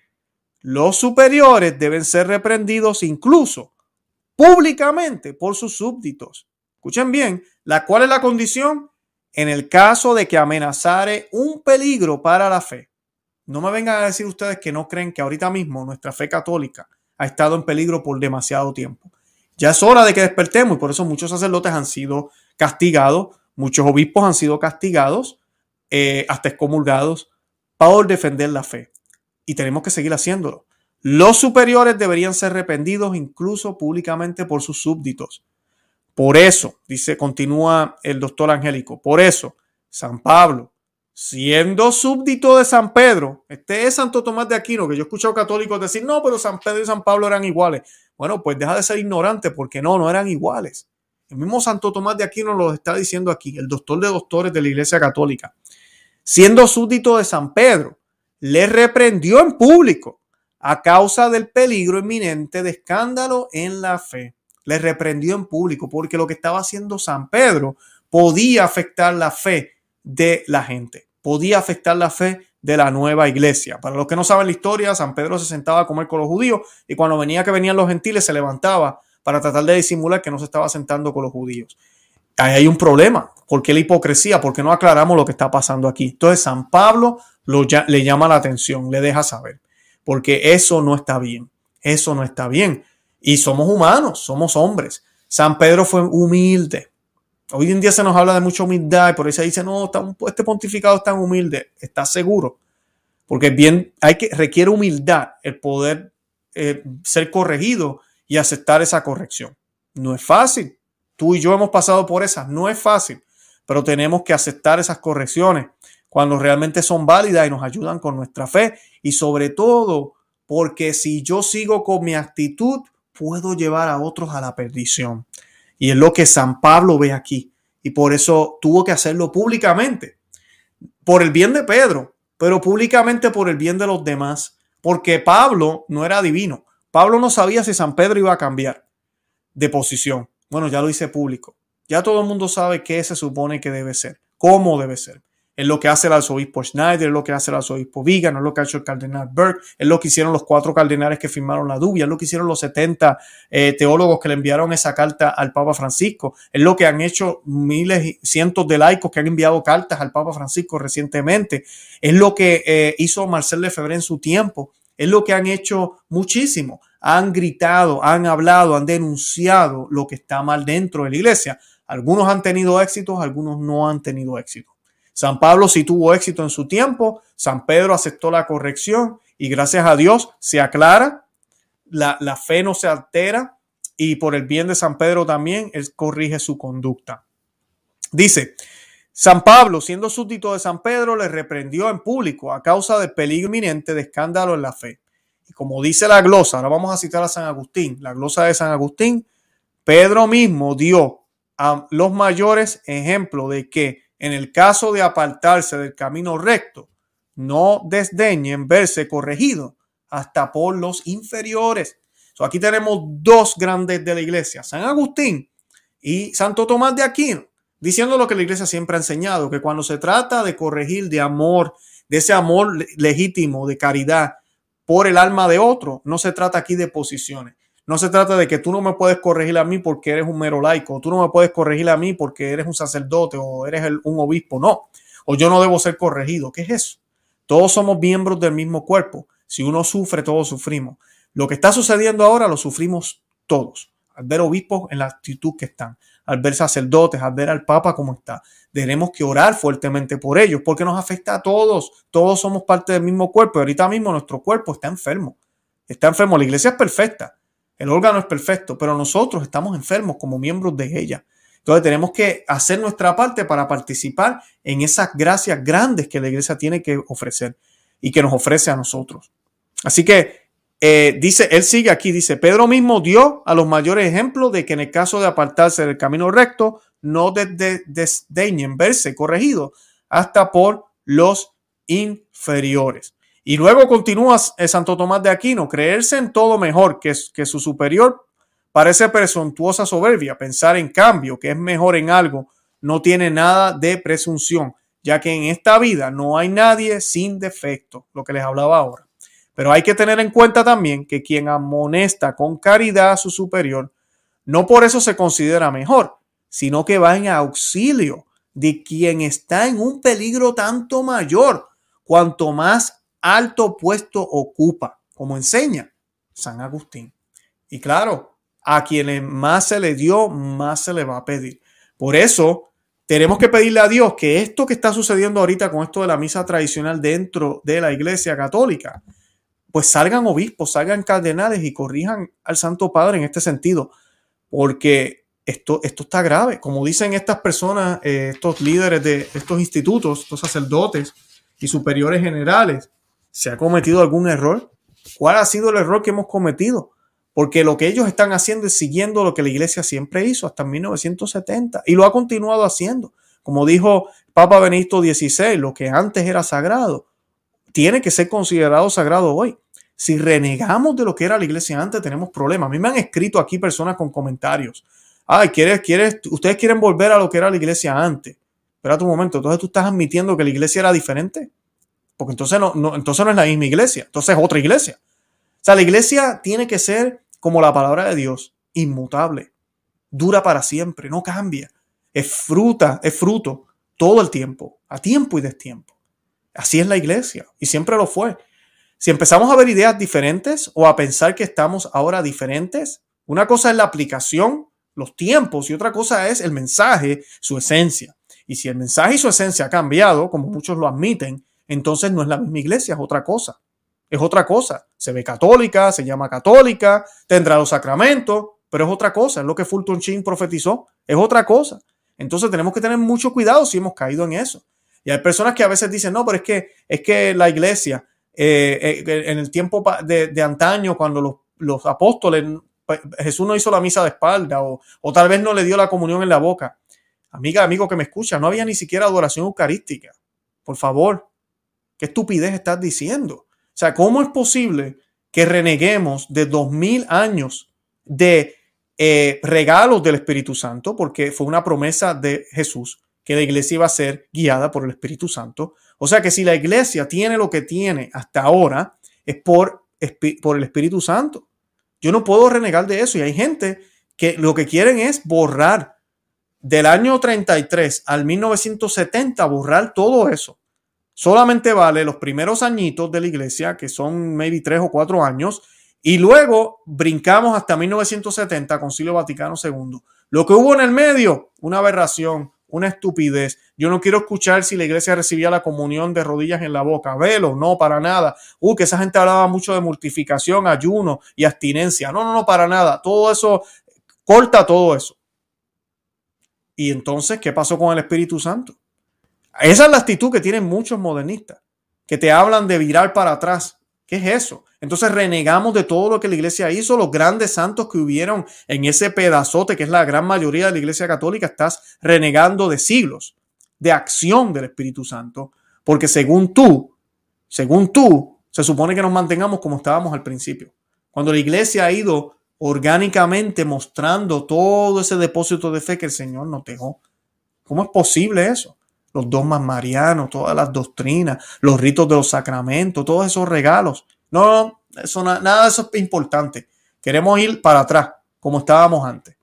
los superiores deben ser reprendidos incluso públicamente por sus súbditos. Escuchen bien, ¿la cual es la condición? En el caso de que amenazare un peligro para la fe. No me vengan a decir ustedes que no creen que ahorita mismo nuestra fe católica ha estado en peligro por demasiado tiempo. Ya es hora de que despertemos y por eso muchos sacerdotes han sido castigados, muchos obispos han sido castigados, eh, hasta excomulgados, por defender la fe. Y tenemos que seguir haciéndolo. Los superiores deberían ser arrepentidos incluso públicamente por sus súbditos. Por eso, dice, continúa el doctor Angélico, por eso, San Pablo, siendo súbdito de San Pedro, este es Santo Tomás de Aquino, que yo he escuchado católicos decir, no, pero San Pedro y San Pablo eran iguales. Bueno, pues deja de ser ignorante porque no, no eran iguales. El mismo Santo Tomás de Aquino lo está diciendo aquí, el doctor de doctores de la Iglesia Católica. Siendo súbdito de San Pedro, le reprendió en público a causa del peligro inminente de escándalo en la fe le reprendió en público porque lo que estaba haciendo San Pedro podía afectar la fe de la gente, podía afectar la fe de la nueva iglesia. Para los que no saben la historia, San Pedro se sentaba a comer con los judíos y cuando venía que venían los gentiles se levantaba para tratar de disimular que no se estaba sentando con los judíos. Ahí hay un problema. ¿Por qué la hipocresía? ¿Por qué no aclaramos lo que está pasando aquí? Entonces San Pablo lo, le llama la atención, le deja saber, porque eso no está bien. Eso no está bien. Y somos humanos, somos hombres. San Pedro fue humilde. Hoy en día se nos habla de mucha humildad y por eso dice, no, este pontificado es tan humilde. ¿Estás seguro? Porque bien, hay que, requiere humildad el poder eh, ser corregido y aceptar esa corrección. No es fácil. Tú y yo hemos pasado por esas. No es fácil. Pero tenemos que aceptar esas correcciones cuando realmente son válidas y nos ayudan con nuestra fe. Y sobre todo, porque si yo sigo con mi actitud, puedo llevar a otros a la perdición. Y es lo que San Pablo ve aquí. Y por eso tuvo que hacerlo públicamente. Por el bien de Pedro, pero públicamente por el bien de los demás. Porque Pablo no era divino. Pablo no sabía si San Pedro iba a cambiar de posición. Bueno, ya lo hice público. Ya todo el mundo sabe qué se supone que debe ser, cómo debe ser es lo que hace el arzobispo Schneider, es lo que hace el arzobispo Vigan, es lo que ha hecho el cardenal Burke, es lo que hicieron los cuatro cardenales que firmaron la dubia, es lo que hicieron los 70 eh, teólogos que le enviaron esa carta al Papa Francisco, es lo que han hecho miles y cientos de laicos que han enviado cartas al Papa Francisco recientemente, es lo que eh, hizo Marcel Lefebvre en su tiempo, es lo que han hecho muchísimo, han gritado, han hablado, han denunciado lo que está mal dentro de la iglesia. Algunos han tenido éxitos, algunos no han tenido éxito. San Pablo sí tuvo éxito en su tiempo, San Pedro aceptó la corrección y gracias a Dios se aclara, la, la fe no se altera y por el bien de San Pedro también, él corrige su conducta. Dice, San Pablo, siendo súbdito de San Pedro, le reprendió en público a causa del peligro inminente de escándalo en la fe. Y como dice la glosa, ahora vamos a citar a San Agustín, la glosa de San Agustín, Pedro mismo dio a los mayores ejemplo de que en el caso de apartarse del camino recto, no desdeñen verse corregido hasta por los inferiores. aquí tenemos dos grandes de la iglesia, San Agustín y Santo Tomás de Aquino, diciendo lo que la iglesia siempre ha enseñado, que cuando se trata de corregir de amor, de ese amor legítimo, de caridad por el alma de otro, no se trata aquí de posiciones. No se trata de que tú no me puedes corregir a mí porque eres un mero laico, tú no me puedes corregir a mí porque eres un sacerdote o eres un obispo, no. O yo no debo ser corregido. ¿Qué es eso? Todos somos miembros del mismo cuerpo. Si uno sufre, todos sufrimos. Lo que está sucediendo ahora lo sufrimos todos. Al ver obispos en la actitud que están, al ver sacerdotes, al ver al Papa como está. Tenemos que orar fuertemente por ellos porque nos afecta a todos. Todos somos parte del mismo cuerpo y ahorita mismo nuestro cuerpo está enfermo. Está enfermo. La iglesia es perfecta. El órgano es perfecto, pero nosotros estamos enfermos como miembros de ella. Entonces tenemos que hacer nuestra parte para participar en esas gracias grandes que la iglesia tiene que ofrecer y que nos ofrece a nosotros. Así que eh, dice, él sigue aquí, dice, Pedro mismo dio a los mayores ejemplos de que en el caso de apartarse del camino recto, no desdeñen verse corregido hasta por los inferiores. Y luego continúa eh, Santo Tomás de Aquino, creerse en todo mejor que, que su superior parece presuntuosa soberbia. Pensar en cambio que es mejor en algo no tiene nada de presunción, ya que en esta vida no hay nadie sin defecto, lo que les hablaba ahora. Pero hay que tener en cuenta también que quien amonesta con caridad a su superior, no por eso se considera mejor, sino que va en auxilio de quien está en un peligro tanto mayor, cuanto más alto puesto ocupa, como enseña San Agustín. Y claro, a quienes más se le dio, más se le va a pedir. Por eso, tenemos que pedirle a Dios que esto que está sucediendo ahorita con esto de la misa tradicional dentro de la Iglesia Católica, pues salgan obispos, salgan cardenales y corrijan al Santo Padre en este sentido, porque esto, esto está grave. Como dicen estas personas, eh, estos líderes de estos institutos, estos sacerdotes y superiores generales, ¿Se ha cometido algún error? ¿Cuál ha sido el error que hemos cometido? Porque lo que ellos están haciendo es siguiendo lo que la iglesia siempre hizo hasta 1970 y lo ha continuado haciendo. Como dijo Papa Benito XVI, lo que antes era sagrado tiene que ser considerado sagrado hoy. Si renegamos de lo que era la iglesia antes, tenemos problemas. A mí me han escrito aquí personas con comentarios. Ay, ¿quieres, quieres, ustedes quieren volver a lo que era la iglesia antes. Espera un momento, entonces tú estás admitiendo que la iglesia era diferente porque entonces no, entonces no es la misma iglesia, entonces es otra iglesia. O sea, la iglesia tiene que ser como la palabra de Dios, inmutable, dura para siempre, no cambia, es fruta, es fruto todo el tiempo, a tiempo y destiempo. Así es la iglesia y siempre lo fue. Si empezamos a ver ideas diferentes o a pensar que estamos ahora diferentes, una cosa es la aplicación, los tiempos y otra cosa es el mensaje, su esencia. Y si el mensaje y su esencia ha cambiado, como muchos lo admiten, entonces no es la misma iglesia, es otra cosa. Es otra cosa. Se ve católica, se llama católica, tendrá los sacramentos, pero es otra cosa. Es lo que Fulton Sheen profetizó. Es otra cosa. Entonces tenemos que tener mucho cuidado si hemos caído en eso. Y hay personas que a veces dicen, no, pero es que, es que la iglesia, eh, eh, en el tiempo de, antaño, cuando los, los, apóstoles, Jesús no hizo la misa de espalda o, o tal vez no le dio la comunión en la boca. Amiga, amigo que me escucha, no había ni siquiera adoración eucarística. Por favor, ¿Qué estupidez estás diciendo? O sea, ¿cómo es posible que reneguemos de dos mil años de eh, regalos del Espíritu Santo? Porque fue una promesa de Jesús que la iglesia iba a ser guiada por el Espíritu Santo. O sea que si la iglesia tiene lo que tiene hasta ahora, es por, por el Espíritu Santo. Yo no puedo renegar de eso. Y hay gente que lo que quieren es borrar del año 33 al 1970, borrar todo eso solamente vale los primeros añitos de la iglesia, que son maybe tres o cuatro años, y luego brincamos hasta 1970, Concilio Vaticano II. Lo que hubo en el medio, una aberración, una estupidez. Yo no quiero escuchar si la iglesia recibía la comunión de rodillas en la boca. Velo, no, para nada. Uh, que esa gente hablaba mucho de mortificación, ayuno y abstinencia. No, no, no, para nada. Todo eso, corta todo eso. Y entonces, ¿qué pasó con el Espíritu Santo? Esa es la actitud que tienen muchos modernistas, que te hablan de virar para atrás. ¿Qué es eso? Entonces renegamos de todo lo que la iglesia hizo, los grandes santos que hubieron en ese pedazote que es la gran mayoría de la iglesia católica, estás renegando de siglos, de acción del Espíritu Santo, porque según tú, según tú, se supone que nos mantengamos como estábamos al principio. Cuando la iglesia ha ido orgánicamente mostrando todo ese depósito de fe que el Señor nos dejó ¿Cómo es posible eso? Los dogmas marianos, todas las doctrinas, los ritos de los sacramentos, todos esos regalos. No, eso, nada de eso es importante. Queremos ir para atrás, como estábamos antes.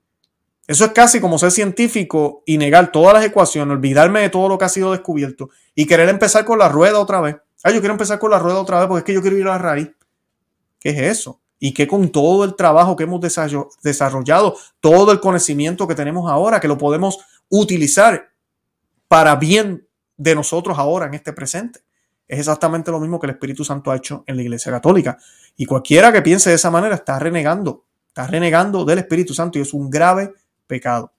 Eso es casi como ser científico y negar todas las ecuaciones, olvidarme de todo lo que ha sido descubierto y querer empezar con la rueda otra vez. Ah, yo quiero empezar con la rueda otra vez porque es que yo quiero ir a la raíz. ¿Qué es eso? Y que con todo el trabajo que hemos desarrollado, todo el conocimiento que tenemos ahora, que lo podemos utilizar para bien de nosotros ahora en este presente. Es exactamente lo mismo que el Espíritu Santo ha hecho en la Iglesia Católica. Y cualquiera que piense de esa manera está renegando, está renegando del Espíritu Santo y es un grave pecado.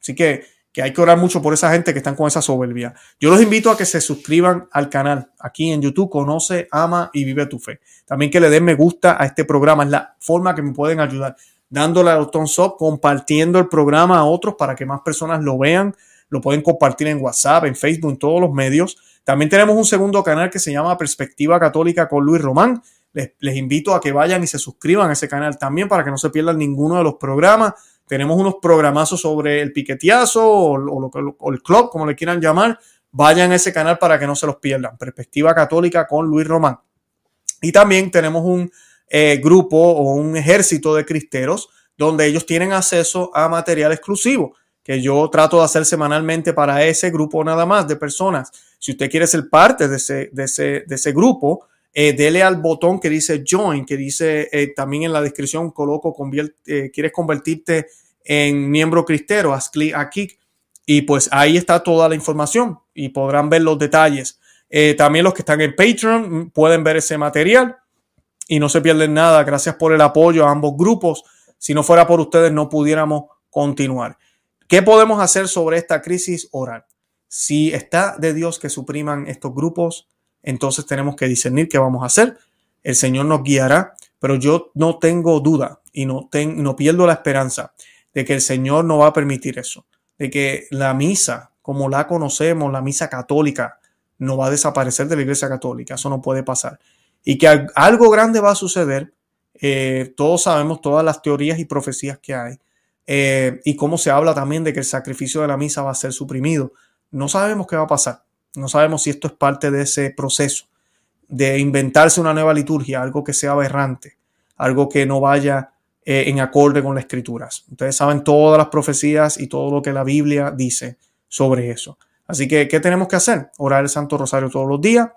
Así que, que hay que orar mucho por esa gente que están con esa soberbia. Yo los invito a que se suscriban al canal aquí en YouTube, Conoce, Ama y Vive tu Fe. También que le den me gusta a este programa, es la forma que me pueden ayudar, dándole al botón sub, compartiendo el programa a otros para que más personas lo vean, lo pueden compartir en WhatsApp, en Facebook, en todos los medios. También tenemos un segundo canal que se llama Perspectiva Católica con Luis Román. Les, invito a que vayan y se suscriban a ese canal también para que no se pierdan ninguno de los programas. Tenemos unos programazos sobre el piqueteazo o, el club, como le quieran llamar. Vayan a ese canal para que no se los pierdan. Perspectiva Católica con Luis Román. Y también tenemos un eh, grupo o un ejército de cristeros donde ellos tienen acceso a material exclusivo que yo trato de hacer semanalmente para ese grupo nada más de personas. Si usted quiere ser parte de ese, de ese, de ese grupo, eh, dele al botón que dice join, que dice eh, también en la descripción coloco, convierte, eh, quieres convertirte en miembro cristero, haz clic aquí y pues ahí está toda la información y podrán ver los detalles. también los que están en Patreon pueden ver ese material y no se pierden nada. Gracias por el apoyo a ambos grupos. Si no fuera por ustedes no pudiéramos continuar. ¿Qué podemos hacer sobre esta crisis oral? Si está de Dios que supriman estos grupos, entonces tenemos que discernir qué vamos a hacer. El Señor nos guiará, pero yo no tengo duda y no, no pierdo la esperanza de que el Señor no va a permitir eso, de que la misa, como la conocemos, la misa católica, no va a desaparecer de la Iglesia Católica. Eso no puede pasar. Y que algo grande va a suceder. Eh, todos sabemos todas las teorías y profecías que hay. Eh, y cómo se habla también de que el sacrificio de la misa va a ser suprimido. No sabemos qué va a pasar. No sabemos si esto es parte de ese proceso de inventarse una nueva liturgia, algo que sea aberrante, algo que no vaya eh, en acorde con las escrituras. Ustedes saben todas las profecías y todo lo que la Biblia dice sobre eso. Así que, ¿qué tenemos que hacer? Orar el Santo Rosario todos los días.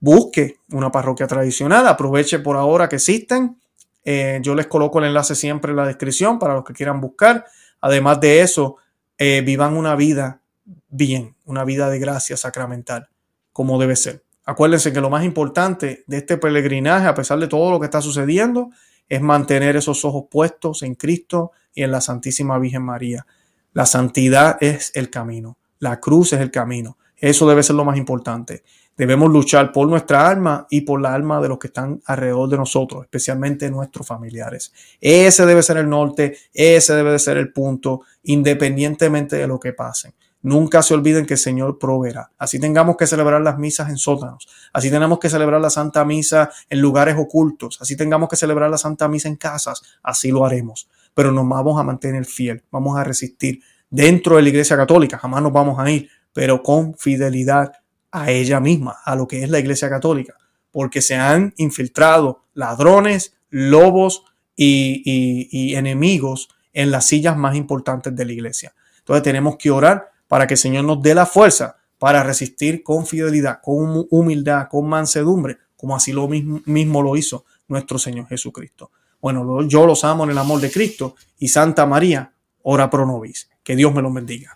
Busque una parroquia tradicional, aproveche por ahora que existen. Eh, yo les coloco el enlace siempre en la descripción para los que quieran buscar. Además de eso, eh, vivan una vida bien, una vida de gracia sacramental, como debe ser. Acuérdense que lo más importante de este peregrinaje, a pesar de todo lo que está sucediendo, es mantener esos ojos puestos en Cristo y en la Santísima Virgen María. La santidad es el camino, la cruz es el camino. Eso debe ser lo más importante. Debemos luchar por nuestra alma y por la alma de los que están alrededor de nosotros, especialmente nuestros familiares. Ese debe ser el norte, ese debe de ser el punto, independientemente de lo que pase. Nunca se olviden que el Señor proveerá. Así tengamos que celebrar las misas en sótanos, así tenemos que celebrar la Santa Misa en lugares ocultos, así tengamos que celebrar la Santa Misa en casas, así lo haremos. Pero nos vamos a mantener fiel, vamos a resistir dentro de la Iglesia Católica, jamás nos vamos a ir, pero con fidelidad a ella misma, a lo que es la Iglesia Católica, porque se han infiltrado ladrones, lobos y, enemigos en las sillas más importantes de la Iglesia. Entonces tenemos que orar para que el Señor nos dé la fuerza para resistir con fidelidad, con humildad, con mansedumbre, como así lo mismo, mismo lo hizo nuestro Señor Jesucristo. Bueno, yo los amo en el amor de Cristo y Santa María, ora pro nobis. Que Dios me los bendiga.